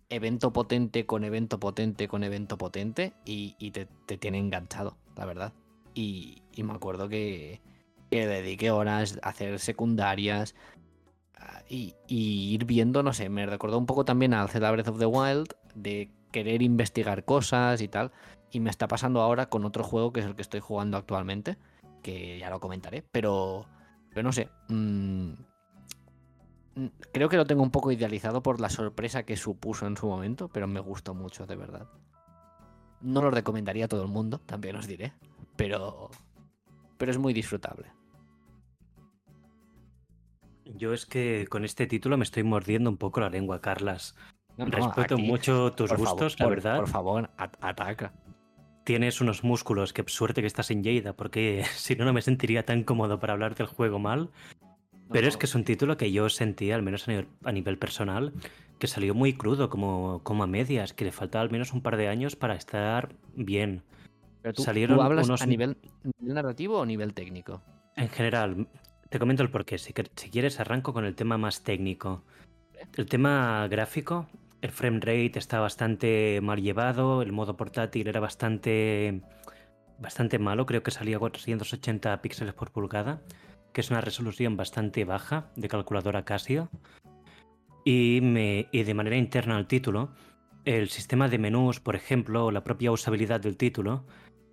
evento potente con evento potente con evento potente y, te, te tiene enganchado, la verdad. Y, y me acuerdo que, que dediqué horas a hacer secundarias ah, y, ir viendo, no sé, me recordó un poco también al Zelda Breath of the Wild de querer investigar cosas y tal. Y me está pasando ahora con otro juego que es el que estoy jugando actualmente, que ya lo comentaré, pero, pero no sé. mm, creo que lo tengo un poco idealizado por la sorpresa que supuso en su momento, pero me gustó mucho, de verdad. No lo recomendaría a todo el mundo, también os diré, pero, pero es muy disfrutable. Yo es que con este título me estoy mordiendo un poco la lengua, Carlas. No, no, Respeto aquí, mucho tus por favor, gustos, la por- verdad. Por favor, at- ataca. Tienes unos músculos, qué suerte que estás en Lleida, porque [laughs] si no, no me sentiría tan cómodo para hablar del juego mal. Pero es que es un título que yo sentía, al menos a nivel, a nivel personal, que salió muy crudo, como, como a medias, que le faltaba al menos un par de años para estar bien. pero tú, tú salieron hablas unos- a nivel, nivel narrativo o nivel técnico? En general, te comento el porqué. Si quieres, arranco con el tema más técnico. El tema gráfico, el frame rate está bastante mal llevado, el modo portátil era bastante, bastante malo, creo que salía a 480 píxeles por pulgada, que es una resolución bastante baja de calculadora Casio. Y, me, y de manera interna al título, el sistema de menús, por ejemplo, o la propia usabilidad del título,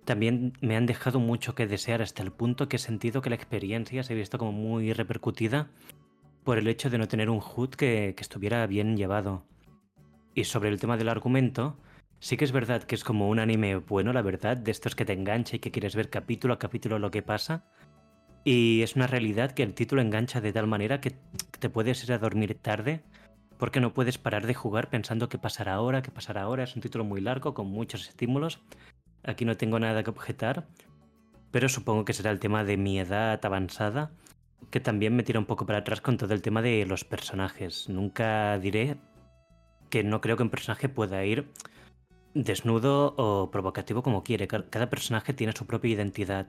también me han dejado mucho que desear hasta el punto que he sentido que la experiencia se ha visto como muy repercutida por el hecho de no tener un HUD que, que estuviera bien llevado. Y sobre el tema del argumento, sí que es verdad que es como un anime bueno, la verdad, de estos que te engancha y que quieres ver capítulo a capítulo lo que pasa. Y es una realidad que el título engancha de tal manera que te puedes ir a dormir tarde porque no puedes parar de jugar pensando qué pasará ahora, qué pasará ahora. Es un título muy largo con muchos estímulos. Aquí no tengo nada que objetar, pero supongo que será el tema de mi edad avanzada, que también me tira un poco para atrás con todo el tema de los personajes. Nunca diré que no creo que un personaje pueda ir desnudo o provocativo como quiere. Ca- Cada personaje tiene su propia identidad.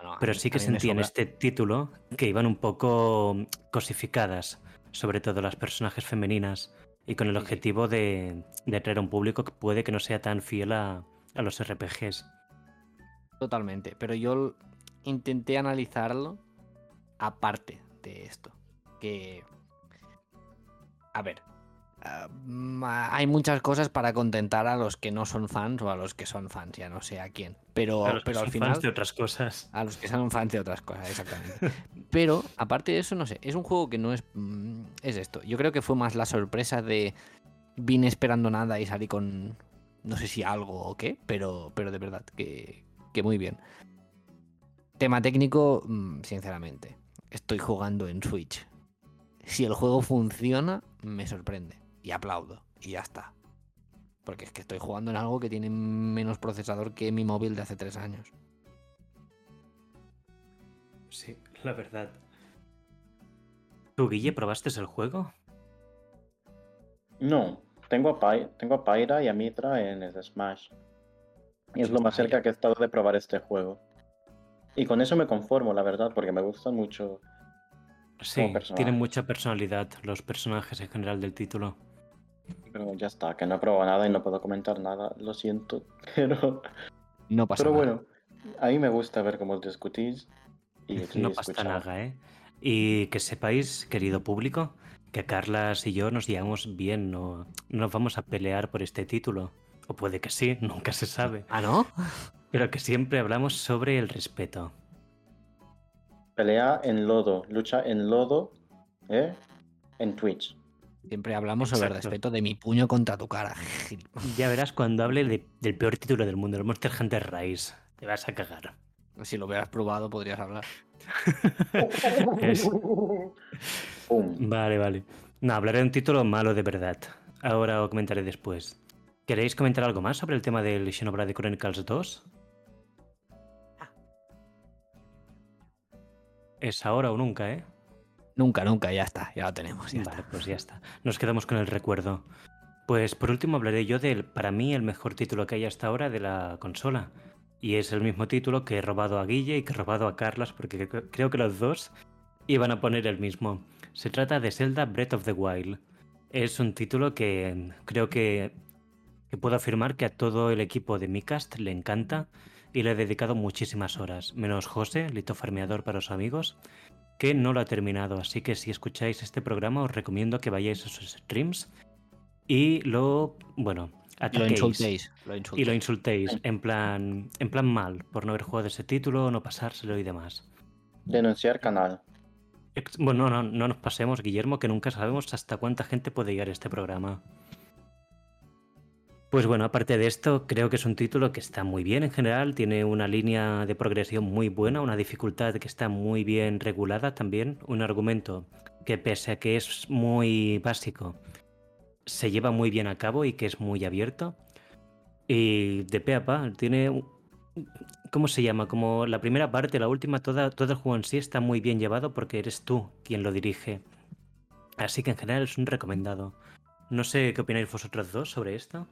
Bueno, Pero mí- sí que sentí en este título que iban un poco cosificadas, sobre todo las personajes femeninas, y con el objetivo de, de atraer a un público que puede que no sea tan fiel a, a los RPGs. Totalmente, pero yo intenté analizarlo aparte de esto. Que. A ver. Mm, ah, hay muchas cosas para contentar a los que no son fans o a los que son fans, ya no sé a quién. Pero, A los que pero al final. fans de otras cosas. A los que son fans de otras cosas, exactamente. Pero, aparte de eso, no sé, es un juego que no es. mm, Es esto. Yo creo que fue más la sorpresa de. Vine esperando nada y salí con. No sé si algo o qué, pero, pero de verdad, que, que muy bien. Tema técnico, mm, sinceramente. Estoy jugando en Switch. Si el juego funciona, me sorprende. Y aplaudo. Y ya está. Porque es que estoy jugando en algo que tiene menos procesador que mi móvil de hace tres años. Sí, la verdad. ¿Tú, Guille, probaste el juego? No, tengo a, tengo a Pyra y a Mitra en el Smash. Y es lo más cerca que he estado de probar este juego. Y con eso me conformo, la verdad, porque me gustan mucho. Sí, tienen mucha personalidad los personajes en general del título. Pero ya está, que no he probado nada y no puedo comentar nada, lo siento. [laughs] Pero, No pasa pero nada. bueno, a mí me gusta ver cómo os discutís. Y No pasa escuchamos. nada, ¿eh? Y que sepáis, querido público, que Carlas y yo nos llevamos bien, no, no nos vamos a pelear por este título. O puede que sí, [laughs] nunca se sabe. ¿Ah, no? Pero que siempre hablamos sobre el respeto. Pelea en lodo, lucha en lodo, ¿eh? En Twitch. Siempre hablamos sobre el respeto de mi puño contra tu cara. Ya verás cuando hable de- del peor título del mundo, el Monster Hunter Rise. Te vas a cagar. Si lo hubieras probado, podrías hablar. [laughs] Vale, vale. No, hablaré de un título malo de verdad. Ahora os comentaré después. ¿Queréis comentar algo más sobre el tema del Xenoblade Chronicles 2? Es ahora o nunca, ¿eh? Nunca, nunca, ya está. Ya lo tenemos. Ya Vale, está. pues ya está. Nos quedamos con el recuerdo. Pues por último hablaré yo del, para mí, el mejor título que hay hasta ahora de la consola. Y es el mismo título que he robado a Guille y que he robado a Carlas, porque cre- creo que los dos iban a poner el mismo. Se trata de Zelda Breath of the Wild. Es un título que creo que, que puedo afirmar que a todo el equipo de Micast le encanta y le he dedicado muchísimas horas, menos José, Lito Farmeador para los amigos, que no lo ha terminado. Así que si escucháis este programa os recomiendo que vayáis a sus streams y lo, bueno, Lo insultéis. Lo Y lo insultéis en plan, en plan mal, por no haber jugado ese título, no pasárselo y demás. Denunciar canal. Bueno, no, no nos pasemos, Guillermo, que nunca sabemos hasta cuánta gente puede llegar a este programa. Pues bueno, aparte de esto, creo que es un título que está muy bien en general, tiene una línea de progresión muy buena, una dificultad que está muy bien regulada también, un argumento que pese a que es muy básico, se lleva muy bien a cabo y que es muy abierto. Y de pe a pa, tiene... ¿Cómo se llama? Como la primera parte, la última, toda, todo el juego en sí está muy bien llevado porque eres tú quien lo dirige. Así que en general es un recomendado. No sé qué opináis vosotros dos sobre esto.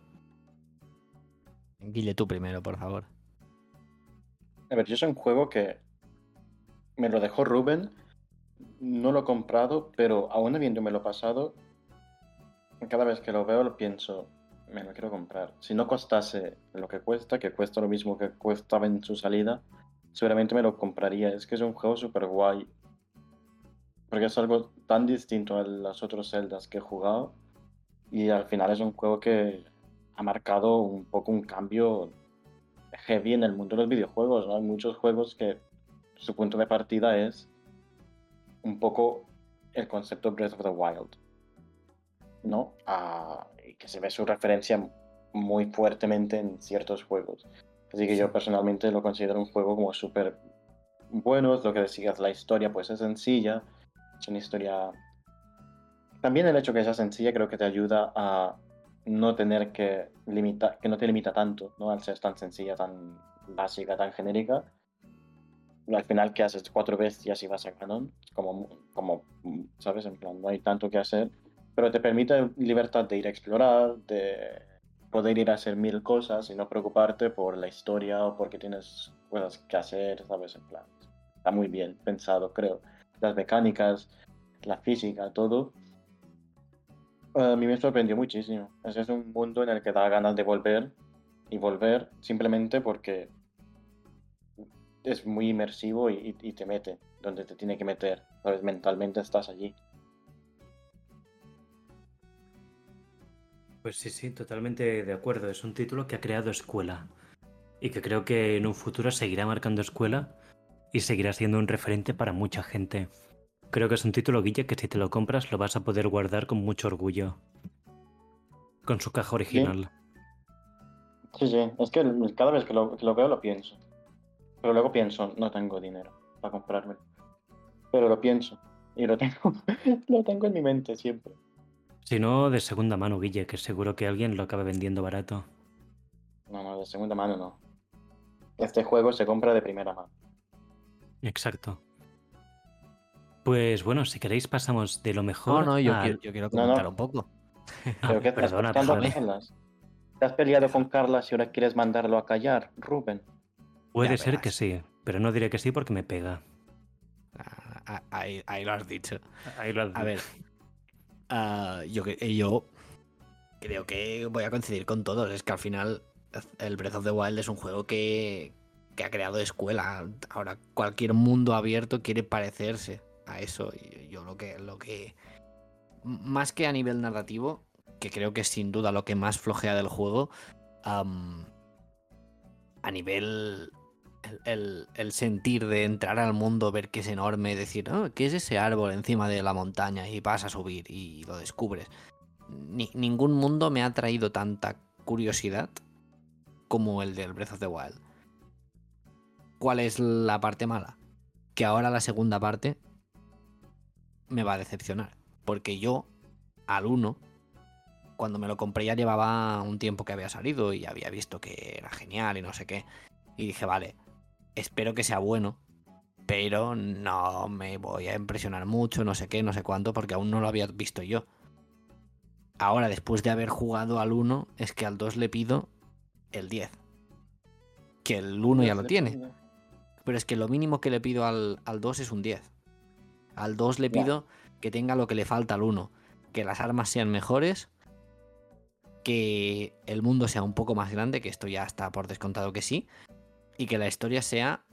Guille, tú primero, por favor. A ver, yo es un juego que me lo dejó Rubén, no lo he comprado, pero aún habiéndome lo pasado, cada vez que lo veo lo pienso, me lo quiero comprar. Si no costase lo que cuesta, que cuesta lo mismo que costaba en su salida, seguramente me lo compraría. Es que es un juego súper guay. Porque es algo tan distinto a los otros Zeldas que he jugado. Y al final es un juego que ha marcado un poco un cambio heavy en el mundo de los videojuegos. ¿no? Hay muchos juegos que su punto de partida es un poco el concepto Breath of the Wild. ¿No? Ah, y que se ve su referencia muy fuertemente en ciertos juegos. Así que yo personalmente lo considero un juego como súper bueno. Es lo que decías, la historia pues es sencilla. Es una historia... También el hecho que sea sencilla creo que te ayuda a no tener que limitar, que no te limita tanto, ¿no? Al ser tan sencilla, tan básica, tan genérica. Al final que haces cuatro bestias y vas a canon, como, como, ¿sabes? En plan, no hay tanto que hacer, pero te permite libertad de ir a explorar, de poder ir a hacer mil cosas y no preocuparte por la historia o porque tienes cosas que hacer, ¿sabes? En plan, está muy bien pensado, creo. Las mecánicas, la física, todo. A mí me sorprendió muchísimo. Ese es un mundo en el que da ganas de volver y volver simplemente porque es muy inmersivo y, te mete donde te tiene que meter. ¿Sabes? Mentalmente estás allí. Pues sí, sí, totalmente de acuerdo. Es un título que ha creado escuela y que creo que en un futuro seguirá marcando escuela y seguirá siendo un referente para mucha gente. Creo que es un título, Guille, que si te lo compras lo vas a poder guardar con mucho orgullo. Con su caja original. Sí, sí. Es que cada vez que lo, que lo veo lo pienso. Pero luego pienso, no tengo dinero para comprármelo. Pero lo pienso. Y lo tengo, [laughs] lo tengo en mi mente siempre. Si no, de segunda mano, Guille, que seguro que alguien lo acabe vendiendo barato. No, no, de segunda mano no. Este juego se compra de primera mano. Exacto. Pues bueno, si queréis pasamos de lo mejor. No, no, yo, quiero, yo quiero No, no. comentar un poco. [laughs] ¿Pero qué [laughs] te perdona? ¿Te has peleado con Carlas y ahora quieres mandarlo a callar, Rubén? Puede Ya ser que sí, pero no diré que sí porque me pega. Ah, ah, Ahí, ahí lo has dicho. Ahí lo has A ver, ah, yo, cre- yo creo que voy a coincidir con todos. Es que al final el Breath of the Wild es un juego que, que ha creado escuela. Ahora cualquier mundo abierto quiere parecerse a eso. Yo lo que, lo que más que a nivel narrativo, que creo que es sin duda lo que más flojea del juego, a nivel el, sentir de entrar al mundo, ver que es enorme, decir, "Ah, ¿qué es ese árbol encima de la montaña? Y vas a subir y lo descubres. Ni- ningún mundo me ha traído tanta curiosidad como el del Breath of the Wild. ¿Cuál es la parte mala? Que ahora la segunda parte me va a decepcionar. Porque yo, al 1, cuando me lo compré ya llevaba un tiempo que había salido y había visto que era genial y no sé qué. Y dije, vale, espero que sea bueno, pero no me voy a impresionar mucho, no sé qué, no sé cuánto, porque aún no lo había visto yo. Ahora, después de haber jugado al 1, es que al 2 le pido el 10. Que el 1 ya lo tiene. Pero es que lo mínimo que le pido al, al 2 es un 10. Al 2 le pido que tenga lo que le falta al 1. Que que las armas sean mejores, que el mundo sea un poco más grande, que esto ya está por descontado que sí, y que la historia sea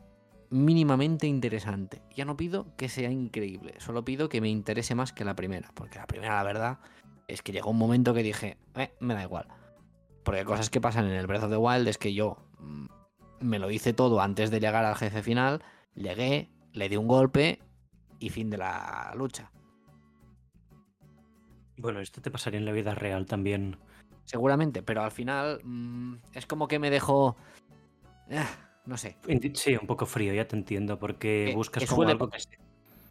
mínimamente interesante. Ya no pido que sea increíble, solo pido que me interese más que la primera, porque la primera, la verdad, es que llegó un momento que dije, eh, me da igual. Porque cosas que pasan en el Breath of the Wild es que yo mm, me lo hice todo antes de llegar al jefe final, llegué, le di un golpe y fin de la lucha. Bueno, esto te pasaría en la vida real también. Seguramente, pero al final mm, es como que me dejó... ah, no sé, Sí, un poco frío, ya te entiendo, porque Que- buscas que como suele algo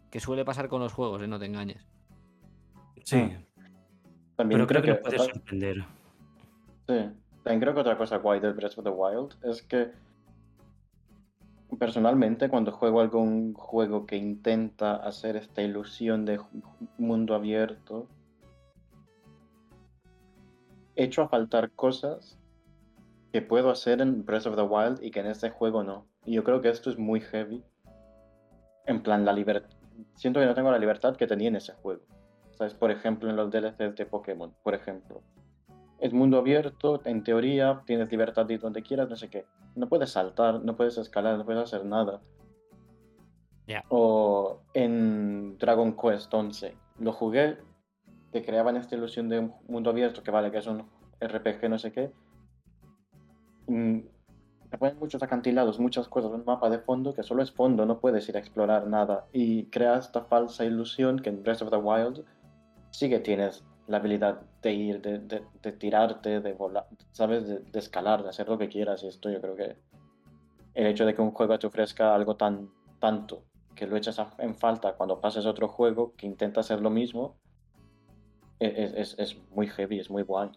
que suele pasar con los juegos, ¿eh? no te engañes. Sí, También pero creo que que lo puedes otra- sorprender. Sí, también creo que otra cosa guay del Breath of the Wild es que personalmente cuando juego algún juego que intenta hacer esta ilusión de mundo abierto, echo a faltar cosas que puedo hacer en Breath of the Wild y que en este juego no. Y yo creo que esto es muy heavy. En plan, la libertad. Siento que no tengo la libertad que tenía en ese juego. ¿Sabes? Por ejemplo, en los DLCs de Pokémon, por ejemplo. Es mundo abierto, en teoría, tienes libertad de ir donde quieras, no sé qué. No puedes saltar, no puedes escalar, no puedes hacer nada. Ya. O en Dragon Quest 11. Lo jugué, te creaban esta ilusión de un mundo abierto, que vale, que es un RPG, no sé qué. Mm, Te ponen muchos acantilados, muchas cosas, un mapa de fondo que solo es fondo, no puedes ir a explorar nada. Y crea esta falsa ilusión que en Breath of the Wild sí que tienes la habilidad de ir, de, de- de tirarte, de volar, ¿sabes? De, escalar, de hacer lo que quieras. Y esto yo creo que el hecho de que un juego te ofrezca algo tan tanto que lo echas en falta cuando pases a otro juego que intenta hacer lo mismo, e- es, es- es muy heavy, es muy guay.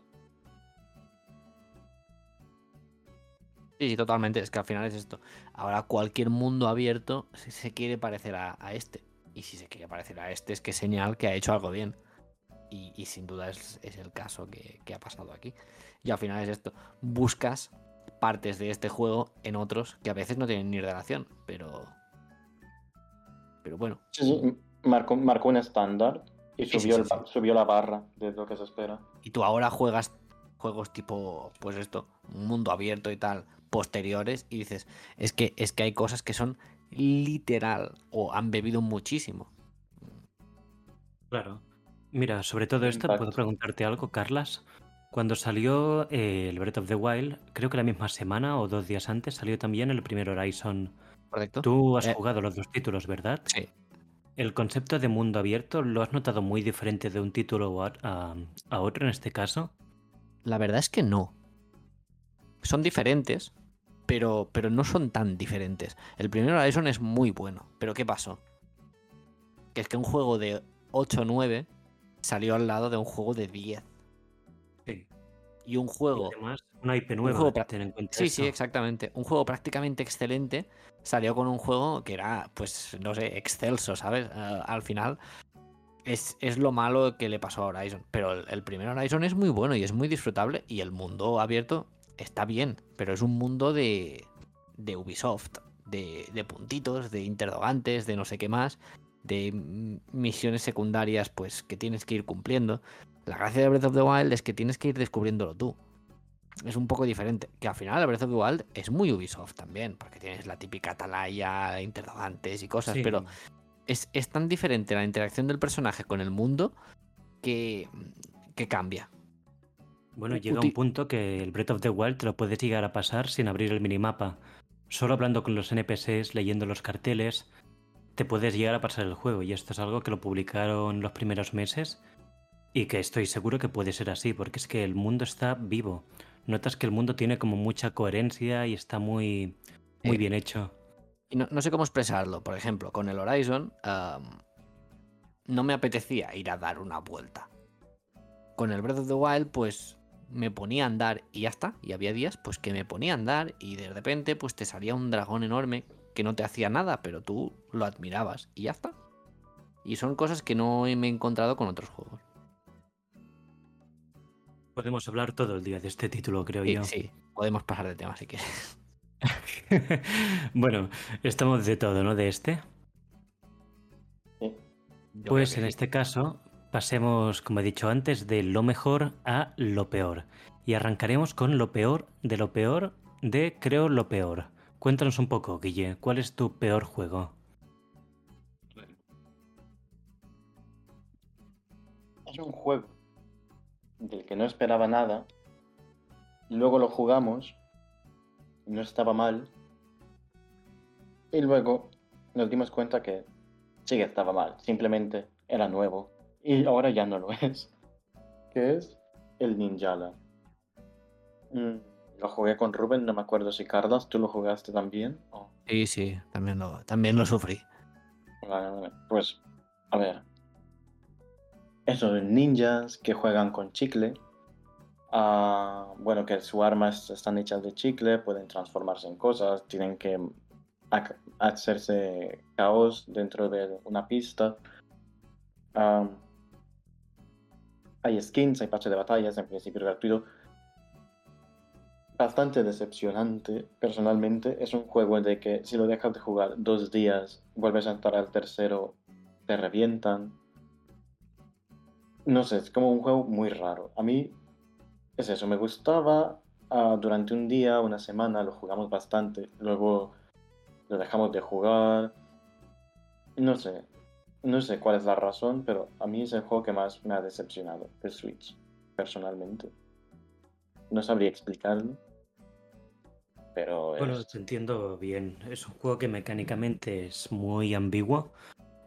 Sí, totalmente. Es que al final es esto. Ahora cualquier mundo abierto se, se quiere parecer a, a este. Y si se quiere parecer a este es que es señal que ha hecho algo bien. Y, y sin duda es, es el caso que, que ha pasado aquí. Y al final es esto. Buscas partes de este juego en otros que a veces no tienen ni relación. Pero... Pero bueno. Sí, sí, marcó, marcó un estándar y Sí, sí, subió, sí, el subió la barra de lo que se espera. Y tú ahora juegas juegos tipo, pues esto, un mundo abierto y tal, posteriores, y dices, es que, es que hay cosas que son literal o han bebido muchísimo. Claro. Mira, sobre todo esto, ¿puedo preguntarte algo, Carlas? Cuando salió eh, el Breath of the Wild, creo que la misma semana o dos días antes salió también el primer Horizon. ¿Correcto? Tú has Eh, jugado los dos títulos, ¿verdad? Sí. ¿El concepto de mundo abierto lo has notado muy diferente de un título a, a- a otro en este caso? La verdad es que no. Son diferentes, pero, pero no son tan diferentes. El primer Horizon es muy bueno, pero ¿qué pasó? Que es que un juego de 8 o 9 salió al lado de un juego de 10. Sí. Y un Y juego además, una IP nueva, juego en cuenta Sí, sí, exactamente. Un juego prácticamente excelente salió con un juego que era, pues, no sé, excelso, ¿sabes? Al final es, es lo malo que le pasó a Horizon. Pero el, el primer Horizon es muy bueno y es muy disfrutable y el mundo abierto está bien, pero es un mundo de, de Ubisoft, de, de puntitos, de interrogantes, de no sé qué más, de misiones secundarias, pues, que tienes que ir cumpliendo. La gracia de Breath of the Wild es que tienes que ir descubriéndolo tú es un poco diferente. Que al final Breath of the Wild es muy Ubisoft también, porque tienes la típica atalaya, interrogantes y cosas, Sí. pero es, es tan diferente la interacción del personaje con el mundo que, que cambia. Bueno, llega un punto que el Breath of the Wild te lo puedes llegar a pasar sin abrir el minimapa. Solo hablando con los NPCs, leyendo los carteles, te puedes llegar a pasar el juego. Y esto es algo que lo publicaron los primeros meses y que estoy seguro que puede ser así, porque es que el mundo está vivo. Notas que el mundo tiene como mucha coherencia y está muy, muy Eh, bien hecho. Y no, no sé cómo expresarlo. Por ejemplo, con el Horizon no me apetecía ir a dar una vuelta. Con el Breath of the Wild, pues me ponía a andar y ya está. Y había días pues que me ponía a andar y de repente pues te salía un dragón enorme que no te hacía nada, pero tú lo admirabas y ya está. Y son cosas que no me he encontrado con otros juegos. Podemos hablar todo el día de este título, creo Sí, yo. sí, podemos pasar de tema si quieres. [laughs] bueno, estamos de todo, ¿no? De este. Sí. Pues en sí. este caso pasemos, como he dicho antes, de lo mejor a lo peor. Y arrancaremos con lo peor de lo peor de creo lo peor. Cuéntanos un poco, Guille, ¿cuál es tu peor juego? Es un juego del que no esperaba nada. Luego lo jugamos. No estaba mal. Y luego nos dimos cuenta que sí que estaba mal. Simplemente era nuevo. Y ahora ya no lo [laughs] es. Que es el Ninjala. Mm, lo jugué con Rubén, no me acuerdo si Carlos, ¿tú lo jugaste también? Sí, sí, también lo, también lo sufrí. Vale, vale. Pues, a ver. Esos ninjas que juegan con chicle. ah, bueno, que sus armas están hechas de chicle, pueden transformarse en cosas, tienen que ac- hacerse caos dentro de una pista. Ah, hay skins, hay pases de batallas, en principio gratuito. Bastante decepcionante, personalmente. Es un juego de que si lo dejas de jugar dos días, vuelves a entrar al tercero, te revientan. No sé, es como un juego muy raro. A mí es eso, me gustaba ah, durante un día, una semana, lo jugamos bastante. Luego lo dejamos de jugar. No sé, no sé cuál es la razón, pero a mí es el juego que más me ha decepcionado, el Switch, personalmente. No sabría explicarlo, pero Bueno, te entiendo bien. Es un juego que mecánicamente es muy ambiguo,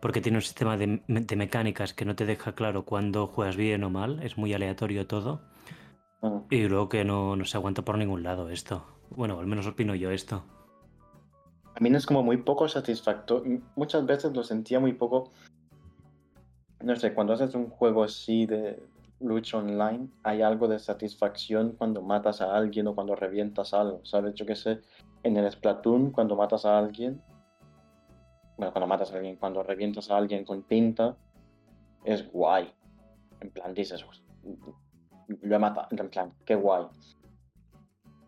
porque tiene un sistema de mecánicas que no te deja claro cuándo juegas bien o mal, es muy aleatorio todo, ah, y luego que no, no se aguanta por ningún lado esto. Bueno, al menos opino yo esto. A mí no es como muy poco satisfactorio. Muchas veces lo sentía muy poco. No sé, cuando haces un juego así de lucha online, hay algo de satisfacción cuando matas a alguien o cuando revientas algo. ¿Sabes? Yo qué sé, en el Splatoon, cuando matas a alguien. Bueno, cuando matas a alguien, cuando revientas a alguien con tinta, es guay. En plan, dices, lo he matado. En plan, qué guay.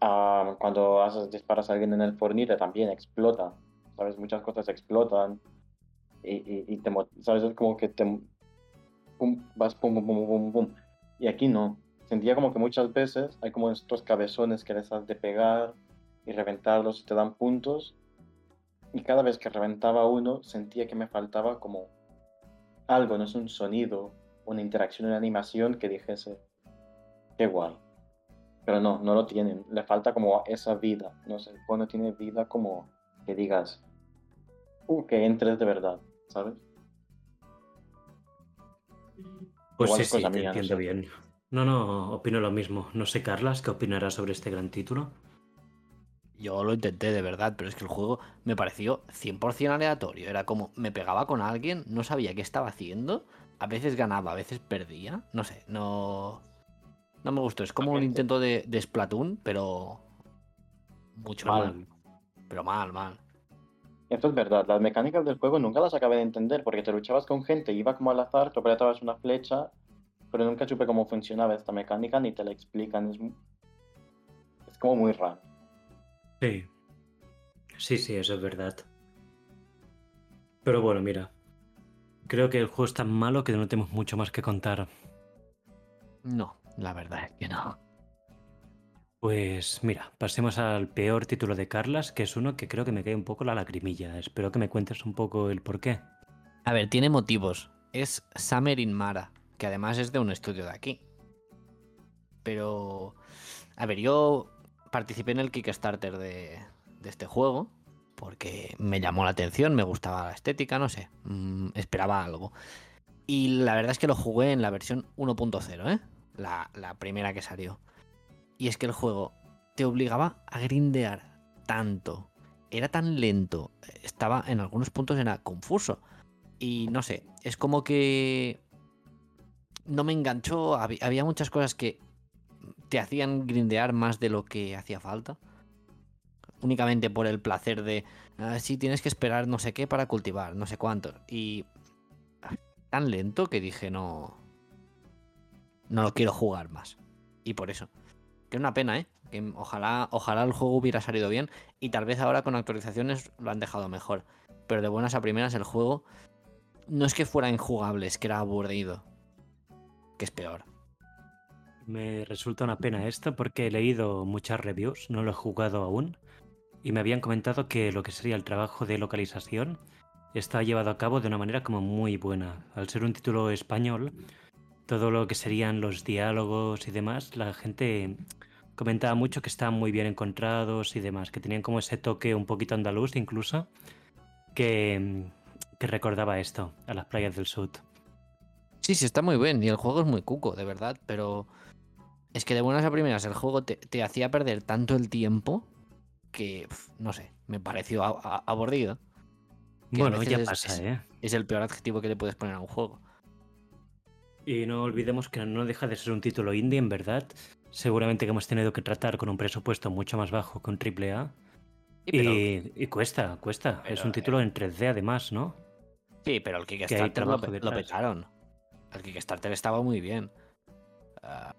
Ah, cuando haces, disparas a alguien en el Fornite también explota, ¿sabes? Muchas cosas explotan y, y, y te, ¿sabes? Es como que te pum, vas pum, pum, pum, pum, pum. Y aquí no. Sentía como que muchas veces hay como estos cabezones que les has de pegar y reventarlos y te dan puntos. Y cada vez que reventaba uno, sentía que me faltaba como algo, no es un sonido, una interacción, una animación que dijese, qué guay. Pero no, no lo tienen. Le falta como esa vida. No sé, el tiene vida como que digas, uh, que entres de verdad, ¿sabes? Pues Igual sí, sí, te no entiendo sé. bien. No, no, opino lo mismo. No sé, Carlas, ¿qué opinarás sobre este gran título? Yo lo intenté de verdad, pero es que el juego me pareció 100% aleatorio. Era como me pegaba con alguien, no sabía qué estaba haciendo. A veces ganaba, a veces perdía. No sé, no. No me gustó. Es como un intento de, de Splatoon, pero. Mucho Mal. mal. Pero mal, mal. Esto es verdad, las mecánicas del juego nunca las acabé de entender porque te luchabas con gente, iba como al azar, tú apretabas una flecha, pero nunca supe cómo funcionaba esta mecánica ni te la explican. Es, es como muy raro. Sí. Sí, sí, eso es verdad. Pero bueno, mira. Creo que el juego es tan malo que no tenemos mucho más que contar. No, la verdad es que no. Pues mira, pasemos al peor título de Carlas, que es uno que creo que me cae un poco la lagrimilla. Espero que me cuentes un poco el porqué. A ver, tiene motivos. Es Summer in Mara, que además es de un estudio de aquí. Pero. A ver, yo participé en el Kickstarter de, este juego. Porque me llamó la atención, me gustaba la estética, no sé. mm, esperaba algo. Y la verdad es que lo jugué en la versión 1.0, ¿eh? La primera que salió. Y es que el juego te obligaba a grindear tanto. Era tan lento. Estaba en algunos puntos era confuso. Y no sé, es como que no me enganchó. hab- Había muchas cosas que te hacían grindear más de lo que hacía falta. Únicamente por el placer de, ah, sí, tienes que esperar no sé qué para cultivar, no sé cuánto. Y ah, tan lento que dije, no, no lo quiero jugar más. Y por eso. Que una pena, ¿eh? Ojalá, ojalá el juego hubiera salido bien y tal vez ahora con actualizaciones lo han dejado mejor. Pero de buenas a primeras el juego no es que fuera injugable, es que era aburrido. que es peor. Me resulta una pena esto porque he leído muchas reviews, no lo he jugado aún, y me habían comentado que lo que sería el trabajo de localización está llevado a cabo de una manera como muy buena. Al ser un título español, todo lo que serían los diálogos y demás, la gente comentaba mucho que estaban muy bien encontrados y demás, que tenían como ese toque un poquito andaluz incluso, que, que recordaba esto, a las playas del sur. Sí, sí, está muy bien y el juego es muy cuco, de verdad, pero es que de buenas a primeras el juego te, te hacía perder tanto el tiempo que, no sé, me pareció aburrido. Bueno, ya pasa, es- ¿eh? Es el peor adjetivo que le puedes poner a un juego. Y no olvidemos que no deja de ser un título indie, en verdad. Seguramente que hemos tenido que tratar con un presupuesto mucho más bajo que un AAA. Sí, pero, Y, y cuesta, cuesta. es un título en 3D además, ¿no? sí, pero el Kickstarter lo, lo petaron. El Kickstarter estaba muy bien. Ah,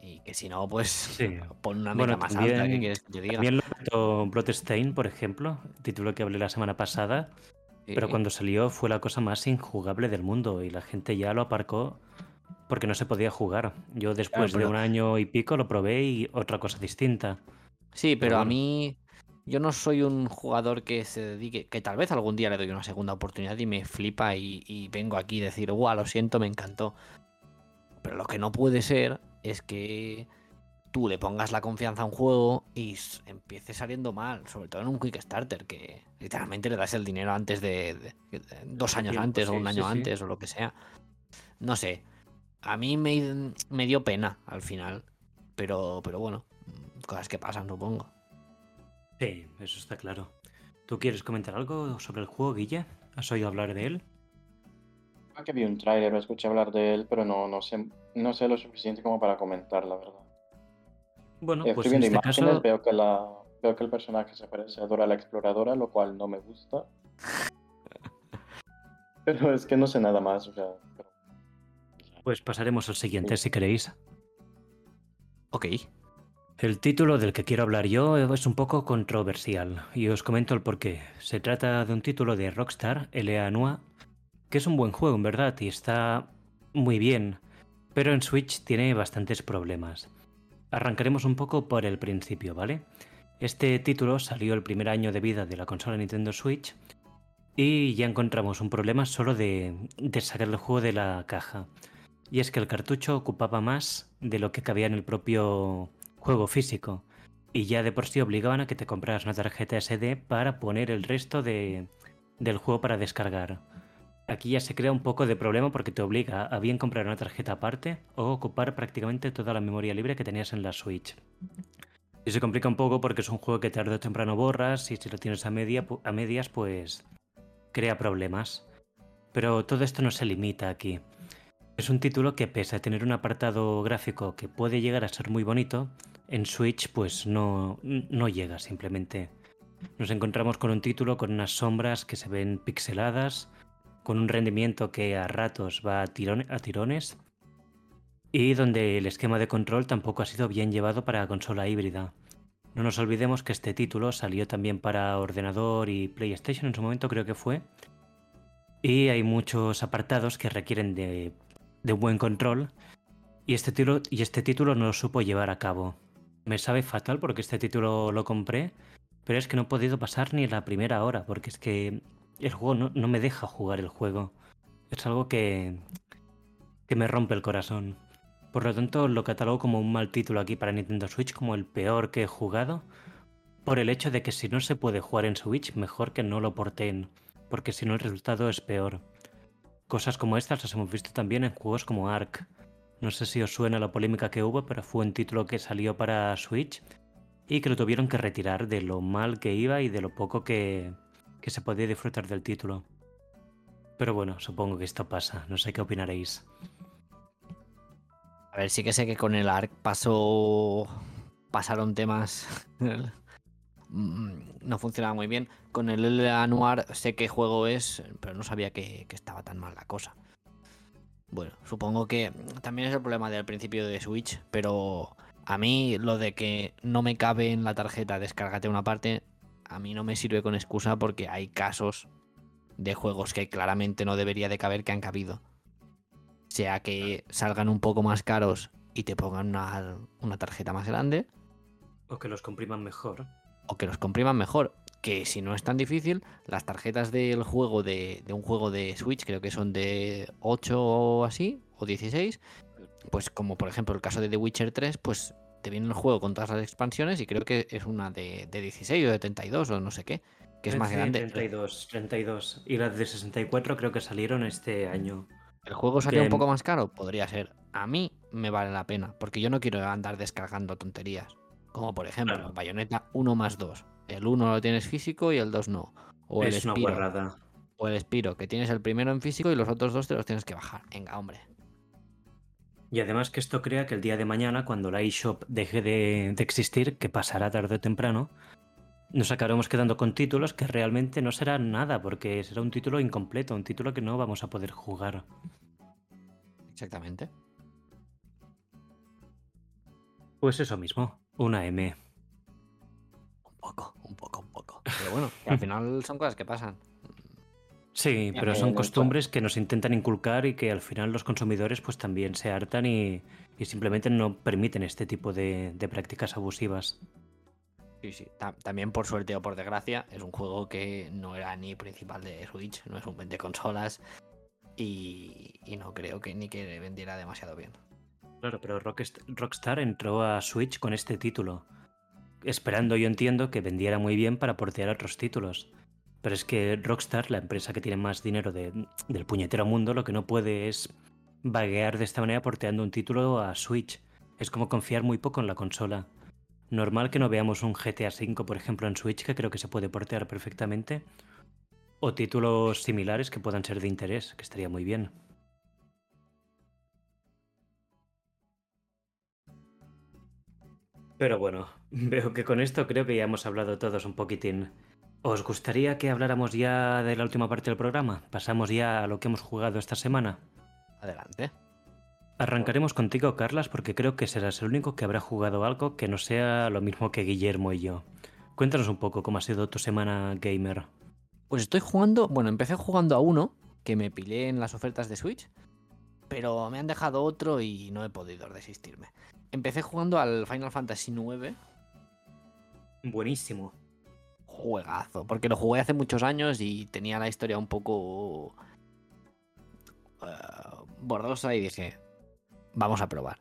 y que si no, pues Sí. [laughs] pon una Bueno, meta más alta, ¿qué también- quieres que te diga? También lo petó Bloodstain, por ejemplo, título que hablé la semana pasada. Pero Sí. cuando salió fue la cosa más injugable del mundo y la gente ya lo aparcó porque no se podía jugar. Yo después de pero- un año y pico lo probé y otra cosa distinta. Sí, pero a bueno. mí yo no soy un jugador que se dedique, que tal vez algún día le doy una segunda oportunidad y me flipa y, y vengo aquí a decir, guau, lo siento, me encantó. Pero lo que no puede ser es que tú le pongas la confianza a un juego y empiece saliendo mal, sobre todo en un Kickstarter, que literalmente le das el dinero antes de, de- de- dos años tiempo, antes o un año sí. antes o lo que sea. No sé. A mí me, me dio pena al final. Pero, pero bueno, cosas que pasan, supongo. Sí, eso está claro. ¿Tú quieres comentar algo sobre el juego, Guille? ¿Has oído hablar de él? Creo que vi un tráiler, escuché hablar de él, pero no, no sé, no sé lo suficiente como para comentar, la verdad. Bueno, Estoy pues en viendo este imágenes, caso... veo que la, veo que el personaje se parece a Dora la exploradora, lo cual no me gusta. [laughs] Pero es que no sé nada más, o sea. pero- Pues pasaremos al siguiente, si queréis. Ok. El título del que quiero hablar yo es un poco controversial y os comento el porqué. Se trata de un título de Rockstar, L.A. Noir, que es un buen juego en verdad y está muy bien, pero en Switch tiene bastantes problemas. Arrancaremos un poco por el principio, ¿vale? Este título salió el primer año de vida de la consola Nintendo Switch y ya encontramos un problema solo de, sacar el juego de la caja. Y es que el cartucho ocupaba más de lo que cabía en el propio juego físico. Y ya de por sí obligaban a que te compraras una tarjeta SD para poner el resto de, del juego para descargar. Aquí ya se crea un poco de problema porque te obliga a bien comprar una tarjeta aparte o ocupar prácticamente toda la memoria libre que tenías en la Switch. Y se complica un poco porque es un juego que tarde o temprano borras y si lo tienes a, media, a medias pues crea problemas. Pero todo esto no se limita aquí. Es un título que pese a tener un apartado gráfico que puede llegar a ser muy bonito, en Switch pues no, no llega simplemente. Nos encontramos con un título con unas sombras que se ven pixeladas, con un rendimiento que a ratos va a, tirone- a tirones y donde el esquema de control tampoco ha sido bien llevado para consola híbrida. No nos olvidemos que este título salió también para ordenador y PlayStation en su momento creo que fue. Y hay muchos apartados que requieren de, de buen control y este, título, y este título no lo supo llevar a cabo. Me sabe fatal porque este título lo compré, pero es que no he podido pasar ni la primera hora porque es que el juego no, no me deja jugar el juego. Es algo que, que me rompe el corazón. Por lo tanto, lo catalogo como un mal título aquí para Nintendo Switch, como el peor que he jugado, por el hecho de que si no se puede jugar en Switch, mejor que no lo porteen, porque si no el resultado es peor. Cosas como estas las hemos visto también en juegos como Ark. No sé si os suena la polémica que hubo, pero fue un título que salió para Switch y que lo tuvieron que retirar de lo mal que iba y de lo poco que, que se podía disfrutar del título. Pero bueno, supongo que esto pasa, no sé qué opinaréis. A ver, sí que sé que con el ARC pasó. Pasaron temas. [laughs] mm, no funcionaba muy bien. Con el Noir sé qué juego es, pero no sabía que estaba tan mal la cosa. Bueno, supongo que también es el problema del principio de Switch, pero a mí lo de que no me cabe en la tarjeta descárgate una parte, a mí no me sirve con excusa porque hay casos de juegos que claramente no debería de caber que han cabido. sea que salgan un poco más caros y te pongan una, una tarjeta más grande, O que los compriman mejor. o que los compriman mejor. Que si no es tan difícil, las tarjetas del juego de, de un juego de Switch, creo que son de 8 o así, o 16, pues como por ejemplo el caso de The Witcher 3, pues te viene el juego con todas las expansiones y creo que es una de, de 16 o de 32 o no sé qué, que es más Sí, grande. 32, 32. Y las de 64 creo que salieron este año. ¿El juego salió un poco más caro? Podría ser. A mí me vale la pena, porque yo no quiero andar descargando tonterías. Como por ejemplo, Claro. Bayonetta 1 más 2. El 1 lo tienes físico y el 2 no. O el es una Spiro. guarrada. O el Spiro, que tienes el primero en físico y los otros dos te los tienes que bajar. Venga, hombre. Y además que esto crea que el día de mañana, cuando la eShop deje de, de existir, que pasará tarde o temprano, nos acabaremos quedando con títulos que realmente no serán nada, porque será un título incompleto, un título que no vamos a poder jugar. Exactamente. Pues eso mismo, una M. Un poco, un poco, un poco. Pero bueno, que al final son cosas que pasan. [laughs] Sí, pero son costumbres que nos intentan inculcar y que al final los consumidores pues también se hartan y, y simplemente no permiten este tipo de, de prácticas abusivas. Sí, sí. Ta- También por suerte o por desgracia, es un juego que no era ni principal de Switch, no es un de consolas. Y, y no creo que ni que vendiera demasiado bien. Claro, pero Rockst- Rockstar entró a Switch con este título, esperando yo entiendo que vendiera muy bien para portear otros títulos. Pero es que Rockstar, la empresa que tiene más dinero de- del puñetero mundo, lo que no puede es vaguear de esta manera porteando un título a Switch. Es como confiar muy poco en la consola. Normal que no veamos un GTA V, por ejemplo, en Switch, que creo que se puede portear perfectamente. O títulos similares que puedan ser de interés, que estaría muy bien. Pero bueno, [laughs] veo que con esto creo que ya hemos hablado todos un poquitín. ¿Os gustaría que habláramos ya de la última parte del programa? Pasamos ya a lo que hemos jugado esta semana. Adelante. Arrancaremos contigo, Carlas, porque creo que serás el único que habrá jugado algo que no sea lo mismo que Guillermo y yo. Cuéntanos un poco cómo ha sido tu semana gamer. Pues estoy jugando, bueno, empecé jugando a uno que me pilé en las ofertas de Switch, pero me han dejado otro y no he podido resistirme. Empecé jugando al Final Fantasy IX, Buenísimo. Juegazo, porque lo jugué hace muchos años y tenía la historia un poco eh, borrosa y dije, vamos a probar.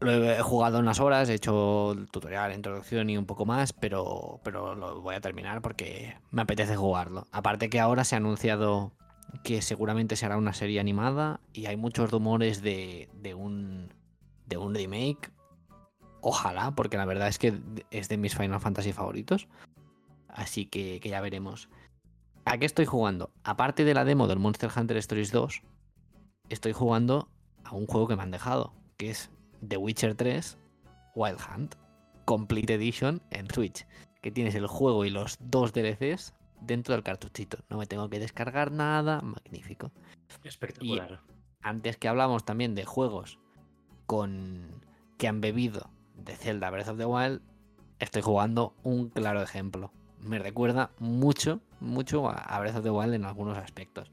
Lo he jugado unas horas, he hecho tutorial, introducción y un poco más, pero, pero lo voy a terminar porque me apetece jugarlo. Aparte que ahora se ha anunciado que seguramente será una serie animada y hay muchos rumores de, de un, de un remake. Ojalá, porque la verdad es que es de mis Final Fantasy favoritos. Así que, que ya veremos. ¿A qué estoy jugando? Aparte de la demo del Monster Hunter Stories 2, estoy jugando a un juego que me han dejado, que es The Witcher 3 Wild Hunt Complete Edition en Switch, que tienes el juego y los dos DLCs dentro del cartuchito. No me tengo que descargar nada, magnífico. Espectacular. Antes que hablamos también de juegos con que han bebido de Zelda Breath of the Wild, estoy jugando un claro ejemplo. Me recuerda mucho, mucho a Breath of the Wild en algunos aspectos.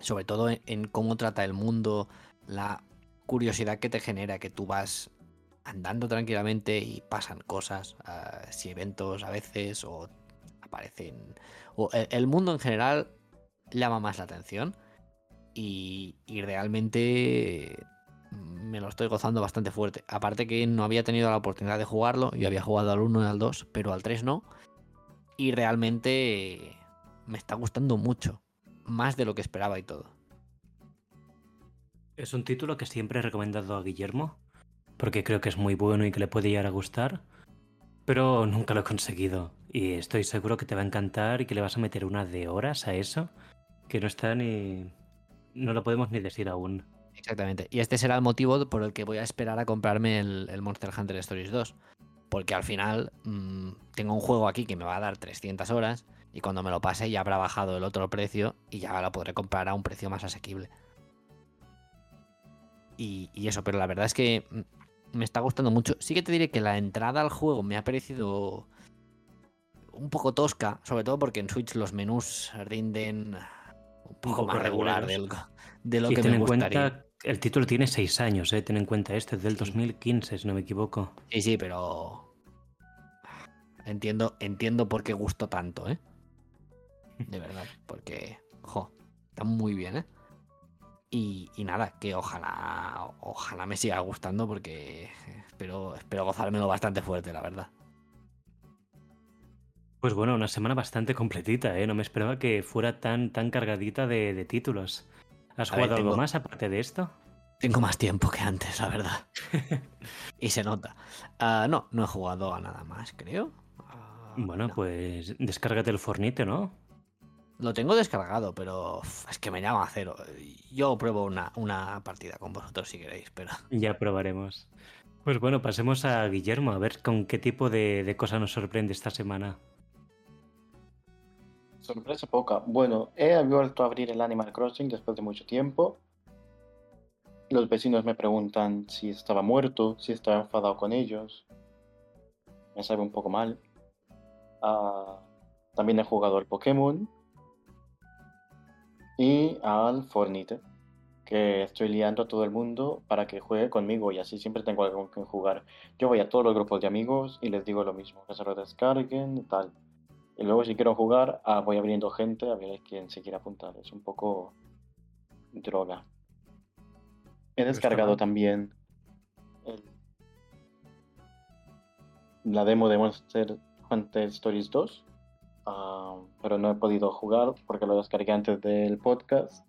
Sobre todo en, cómo trata el mundo, la curiosidad que te genera, que tú vas andando tranquilamente y pasan cosas, ah, si eventos a veces, o aparecen... O el- el mundo en general llama más la atención y realmente me lo estoy gozando bastante fuerte. Aparte que no había tenido la oportunidad de jugarlo, yo había jugado al 1 y al 2, pero al 3 no. Y realmente me está gustando mucho, más de lo que esperaba y todo. Es un título que siempre he recomendado a Guillermo, porque creo que es muy bueno y que le puede llegar a gustar, pero nunca lo he conseguido. Y estoy seguro que te va a encantar y que le vas a meter una de horas a eso, que no está ni... no lo podemos ni decir aún. Exactamente. Y este será el motivo por el que voy a esperar a comprarme el, el Monster Hunter Stories 2. Porque al final mm, tengo un juego aquí que me va a dar 300 horas y cuando me lo pase ya habrá bajado el otro precio y ya lo podré comprar a un precio más asequible. Y, y eso, pero la verdad es que mm, me está gustando mucho. Sí que te diré que la entrada al juego me ha parecido un poco tosca, sobre todo porque en Switch los menús rinden un poco, más regular de lo, de lo Y que me gustaría. cuenta, el título tiene seis años, ¿eh? Ten en cuenta, este es del 2015, si no me equivoco. Sí, sí, pero entiendo, entiendo por qué gustó tanto, ¿eh? De verdad, porque, jo, está muy bien, ¿eh? Y, y nada, que ojalá, ojalá me siga gustando porque espero, espero gozármelo bastante fuerte, la verdad. Pues bueno, una semana bastante completita, ¿eh? No me esperaba que fuera tan, tan cargadita de, de títulos. ¿Has A ver, jugado algo tengo- más aparte de esto? Tengo más tiempo que antes, la verdad. [laughs] y se nota. Ah, no, no he jugado a nada más, creo. Ah, Bueno, no. pues descárgate el Fornite, ¿no? Lo tengo descargado, pero es que me llama a cero. Yo pruebo una, una partida con vosotros si queréis, pero... [laughs] Ya probaremos. Pues bueno, pasemos a Guillermo, a ver con qué tipo de, de cosa nos sorprende esta semana. Sorpresa poca. Bueno, he vuelto a abrir el Animal Crossing después de mucho tiempo. Los vecinos me preguntan si estaba muerto, si estaba enfadado con ellos. Me sabe un poco mal. Ah, también he jugado al Pokémon y al Fornite, que estoy liando a todo el mundo para que juegue conmigo y así siempre tengo algo con quien jugar. Yo voy a todos los grupos de amigos y les digo lo mismo, que se lo descarguen y tal. Y luego si quiero jugar, ah, voy abriendo gente a ver quién se quiere apuntar. Es un poco droga. He descargado también el- la demo de Monster Hunter Stories 2, ah, pero no he podido jugar porque lo descargué antes del podcast.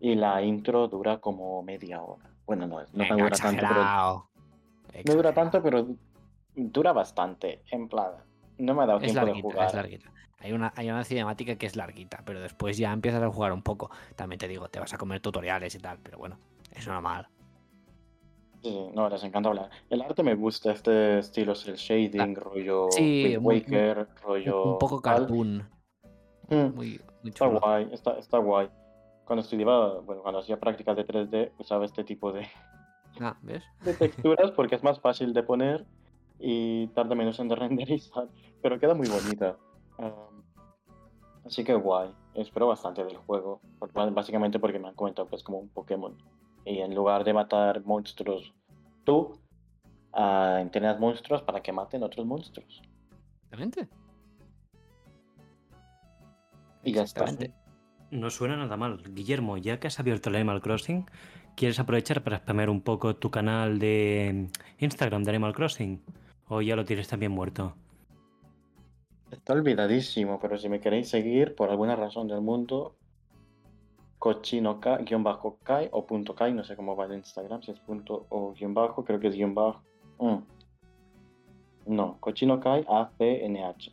Y la intro dura como media hora. Bueno, no, no Venga, dura tanto, pero exagerado. no dura tanto, pero dura bastante. En plan, no me ha dado Es tiempo de jugar. es larguita. Hay una, hay una cinemática que es larguita, pero después ya empiezas a jugar un poco. También te digo, te vas a comer tutoriales y tal, pero bueno, es normal. Sí, no, les encanta hablar. El arte me gusta, este estilo es el shading, rollo Sí, muy- Waker, rollo un poco cartoon, Mm, muy, muy está chulo. guay, está, está guay. Cuando estudiaba, bueno, cuando hacía prácticas de 3D, usaba este tipo de, Ah, ¿ves? de texturas porque es más fácil de poner y tarda menos en renderizar, [laughs] pero queda muy bonita. Um, así que guay, espero bastante del juego, básicamente porque me han comentado que es como un Pokémon. Y en lugar de matar monstruos tú, ah, entrenas monstruos para que maten otros monstruos. Exactamente. Y ya está. Exactamente. No suena nada mal. Guillermo, ya que has abierto el Animal Crossing, ¿quieres aprovechar para spamear un poco tu canal de Instagram de Animal Crossing? ¿O ya lo tienes también muerto? Está olvidadísimo, pero si me queréis seguir por alguna razón del mundo, cochino bajo kai o punto kai, no sé cómo va el Instagram, si es punto o guion bajo, creo que es guion bajo. Mm. No, cochino kai A-C-N-H.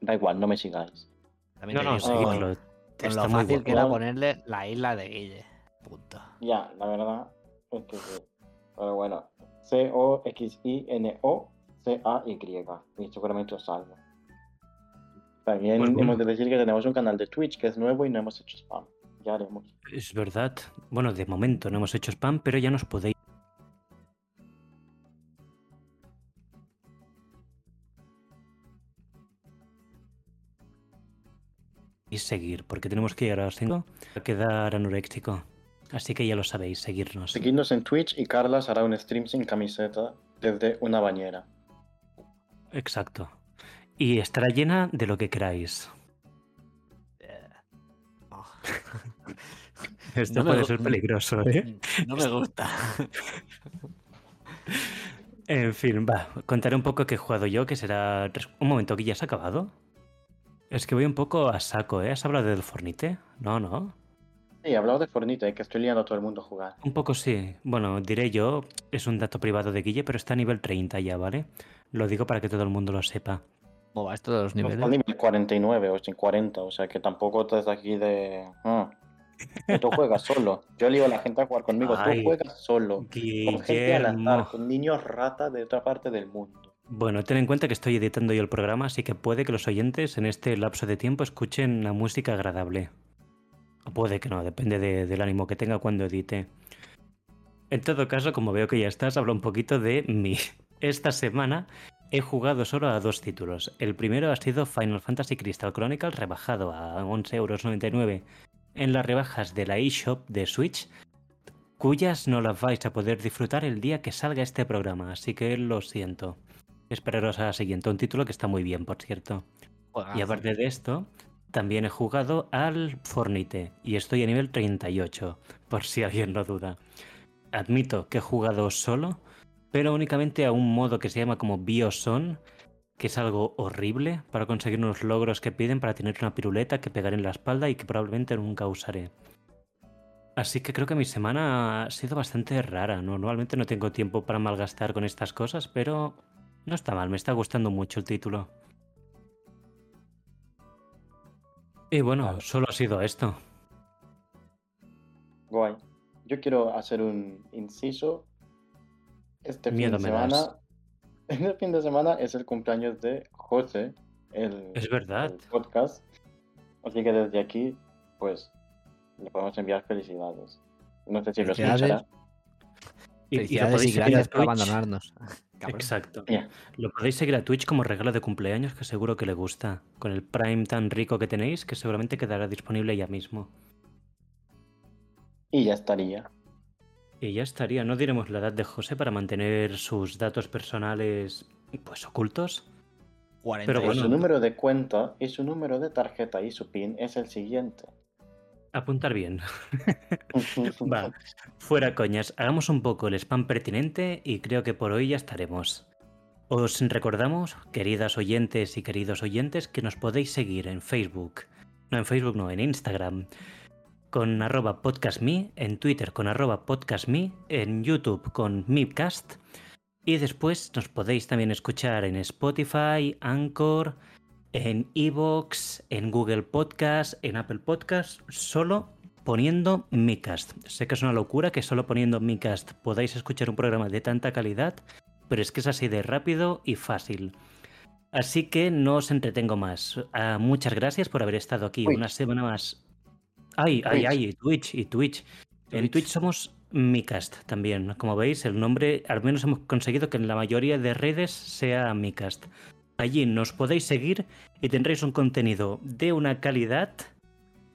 Da igual, no me sigáis. También No, no, con Está lo fácil que era ponerle la isla de Guille. Punto. Ya, la verdad es que sí. Pero bueno, C-O-X-I-N-O-C-A-Y. Y seguramente os salga. También bueno. hemos de decir que tenemos un canal de Twitch que es nuevo y no hemos hecho spam. Ya haremos. Es verdad. Bueno, de momento no hemos hecho spam, pero ya nos podéis. seguir, porque tenemos que llegar a las 5 a quedar anoréxico. Así que ya lo sabéis, seguirnos. Seguidnos en Twitch y Carlas hará un stream sin camiseta desde una bañera. Exacto. Y estará llena de lo que queráis. Oh. [laughs] Esto No puede ser peligroso, [laughs] ¿eh? No me gusta. [laughs] En fin, va, contaré un poco qué he jugado yo, que será... Un momento, que ya has acabado. Es que voy un poco a saco, ¿eh? ¿Has hablado del Fornite? No, no. Sí, hablado de Fornite, que estoy liando a todo el mundo a jugar. Un poco sí. Bueno, diré yo, es un dato privado de Guille, pero está a nivel 30 ya, ¿vale? Lo digo para que todo el mundo lo sepa. ¿Cómo va esto de los No, Está niveles? nivel 49 o 40, o sea que tampoco estás aquí de... ah, que tú juegas [laughs] solo. Yo le digo a la gente a jugar conmigo, Ay, tú juegas solo. Con gente al azar, Guillermo. con niños rata de otra parte del mundo. Bueno, ten en cuenta que estoy editando yo el programa, así que puede que los oyentes en este lapso de tiempo escuchen la música agradable. Puede que no, depende de- del ánimo que tenga cuando edite. En todo caso, como veo que ya estás, hablo un poquito de mí. [laughs] Esta semana he jugado solo a dos títulos. El primero ha sido Final Fantasy Crystal Chronicles rebajado a 11,99 euros en las rebajas de la eShop de Switch, cuyas no las vais a poder disfrutar el día que salga este programa, así que lo siento. Esperaros a la siguiente, un título que está muy bien, por cierto. Y aparte de esto, también he jugado al Fornite y estoy a nivel 38, por si alguien lo duda. Admito que he jugado solo, pero únicamente a un modo que se llama como Bioson, que es algo horrible para conseguir unos logros que piden para tener una piruleta que pegar en la espalda y que probablemente nunca usaré. Así que creo que mi semana ha sido bastante rara. Normalmente no tengo tiempo para malgastar con estas cosas, pero no está mal, me está gustando mucho el título. Y bueno, solo ha sido esto. Guay. Yo quiero hacer un inciso. Este fin de semana. das. [laughs] Este fin de semana es el cumpleaños de José, el, Es verdad. el podcast. Así que desde aquí, pues, le podemos enviar felicidades. No sé si lo escuchará. Y, y lo podéis y gracias por abandonarnos. [laughs] Cabrón. Exacto. Ya. Lo podéis seguir a Twitch como regalo de cumpleaños que seguro que le gusta. Con el Prime tan rico que tenéis que seguramente quedará disponible ya mismo. Y ya estaría. Y ya estaría, no diremos la edad de José para mantener sus datos personales pues ocultos. 48. Pero Y su número de cuenta y su número de tarjeta y su PIN es el siguiente. Apuntar bien. [laughs] Va, fuera coñas, hagamos un poco el spam pertinente y creo que por hoy ya estaremos. Os recordamos, queridas oyentes y queridos oyentes, que nos podéis seguir en Facebook. No, en Facebook no, en Instagram. Con arroba podcastme, en Twitter con arroba podcastme, en YouTube con Mipcast. Y después nos podéis también escuchar en Spotify, Anchor, en Evox, en Google Podcast, en Apple Podcast, solo poniendo Micast. Sé que es una locura que solo poniendo Micast podáis escuchar un programa de tanta calidad, pero es que es así de rápido y fácil. Así que no os entretengo más. Ah, muchas gracias por haber estado aquí Twitch. una semana más. Ay, ay, Twitch. ay, y Twitch, y Twitch. En Twitch. Twitch somos Micast también. Como veis, el nombre, al menos hemos conseguido que en la mayoría de redes sea Micast. Allí nos podéis seguir y tendréis un contenido de una calidad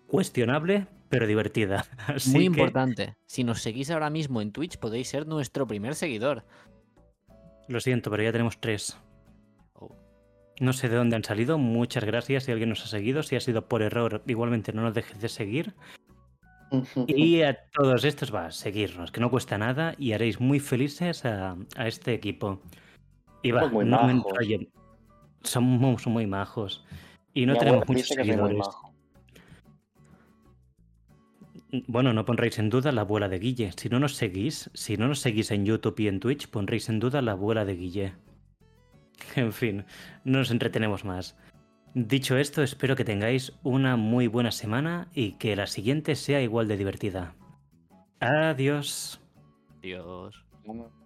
cuestionable, pero divertida. [laughs] Así Muy que, importante. Si nos seguís ahora mismo en Twitch, podéis ser nuestro primer seguidor. lo siento, pero ya tenemos tres. Oh. No sé de dónde han salido. Muchas gracias si alguien nos ha seguido. Si ha sido por error, igualmente no nos dejes de seguir. Y a todos estos va a seguirnos, que no cuesta nada y haréis muy felices a, a este equipo. Y va, no me majos. Somos muy majos. Y no Mi tenemos muchos seguidores. Bueno, no pondréis en duda la abuela de Guille. Si no nos seguís, si no nos seguís en YouTube y en Twitch, pondréis en duda la abuela de Guille. [laughs] En fin, no nos entretenemos más. Dicho esto, espero que tengáis una muy buena semana y que la siguiente sea igual de divertida. Adiós. Dios. Bueno.